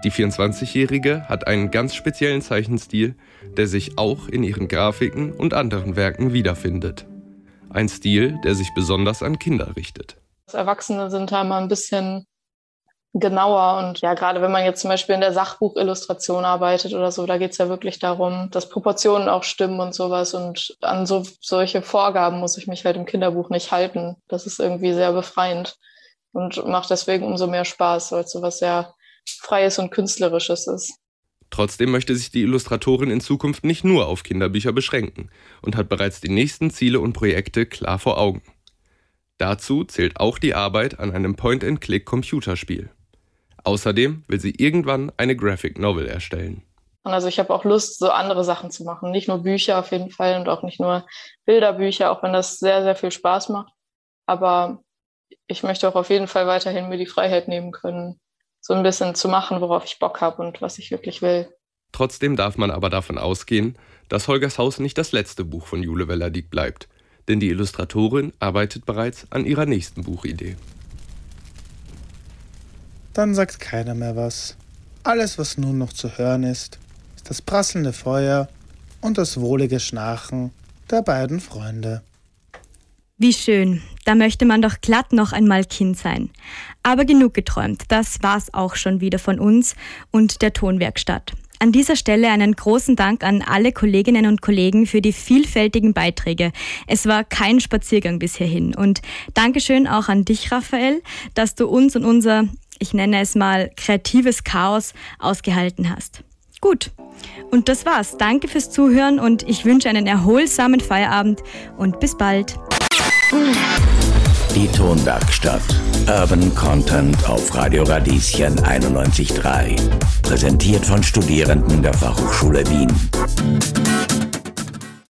Die 24-Jährige hat einen ganz speziellen Zeichenstil, der sich auch in ihren Grafiken und anderen Werken wiederfindet. Ein Stil, der sich besonders an Kinder richtet. Erwachsene sind da mal ein bisschen genauer und ja, gerade wenn man jetzt zum Beispiel in der Sachbuchillustration arbeitet oder so, da geht es ja wirklich darum, dass Proportionen auch stimmen und sowas und an so, solche Vorgaben muss ich mich halt im Kinderbuch nicht halten. Das ist irgendwie sehr befreiend und macht deswegen umso mehr Spaß, weil es sowas sehr Freies und Künstlerisches ist. Trotzdem möchte sich die Illustratorin in Zukunft nicht nur auf Kinderbücher beschränken und hat bereits die nächsten Ziele und Projekte klar vor Augen. Dazu zählt auch die Arbeit an einem Point-and-Click-Computerspiel. Außerdem will sie irgendwann eine Graphic Novel erstellen. Also ich habe auch Lust, so andere Sachen zu machen. Nicht nur Bücher auf jeden Fall und auch nicht nur Bilderbücher, auch wenn das sehr, sehr viel Spaß macht. Aber ich möchte auch auf jeden Fall weiterhin mir die Freiheit nehmen können, so ein bisschen zu machen, worauf ich Bock habe und was ich wirklich will. Trotzdem darf man aber davon ausgehen, dass Holgers Haus nicht das letzte Buch von Jule Wellerdiek bleibt, denn die Illustratorin arbeitet bereits an ihrer nächsten Buchidee. Dann sagt keiner mehr was. Alles, was nun noch zu hören ist, ist das prasselnde Feuer und das wohlige Schnarchen der beiden Freunde. Wie schön, da möchte man doch glatt noch einmal Kind sein. Aber genug geträumt, das war's auch schon wieder von uns und der Tonwerkstatt. An dieser Stelle einen großen Dank an alle Kolleginnen und Kollegen für die vielfältigen Beiträge. Es war kein Spaziergang bis hierhin. Und Dankeschön auch an dich, Raphael, dass du uns und unser, ich nenne es mal, kreatives Chaos ausgehalten hast. Gut. Und das war's. Danke fürs Zuhören und ich wünsche einen erholsamen Feierabend und bis bald. Die Tonwerkstatt. Urban Content auf Radio Radieschen 91.3. Präsentiert von Studierenden der Fachhochschule Wien.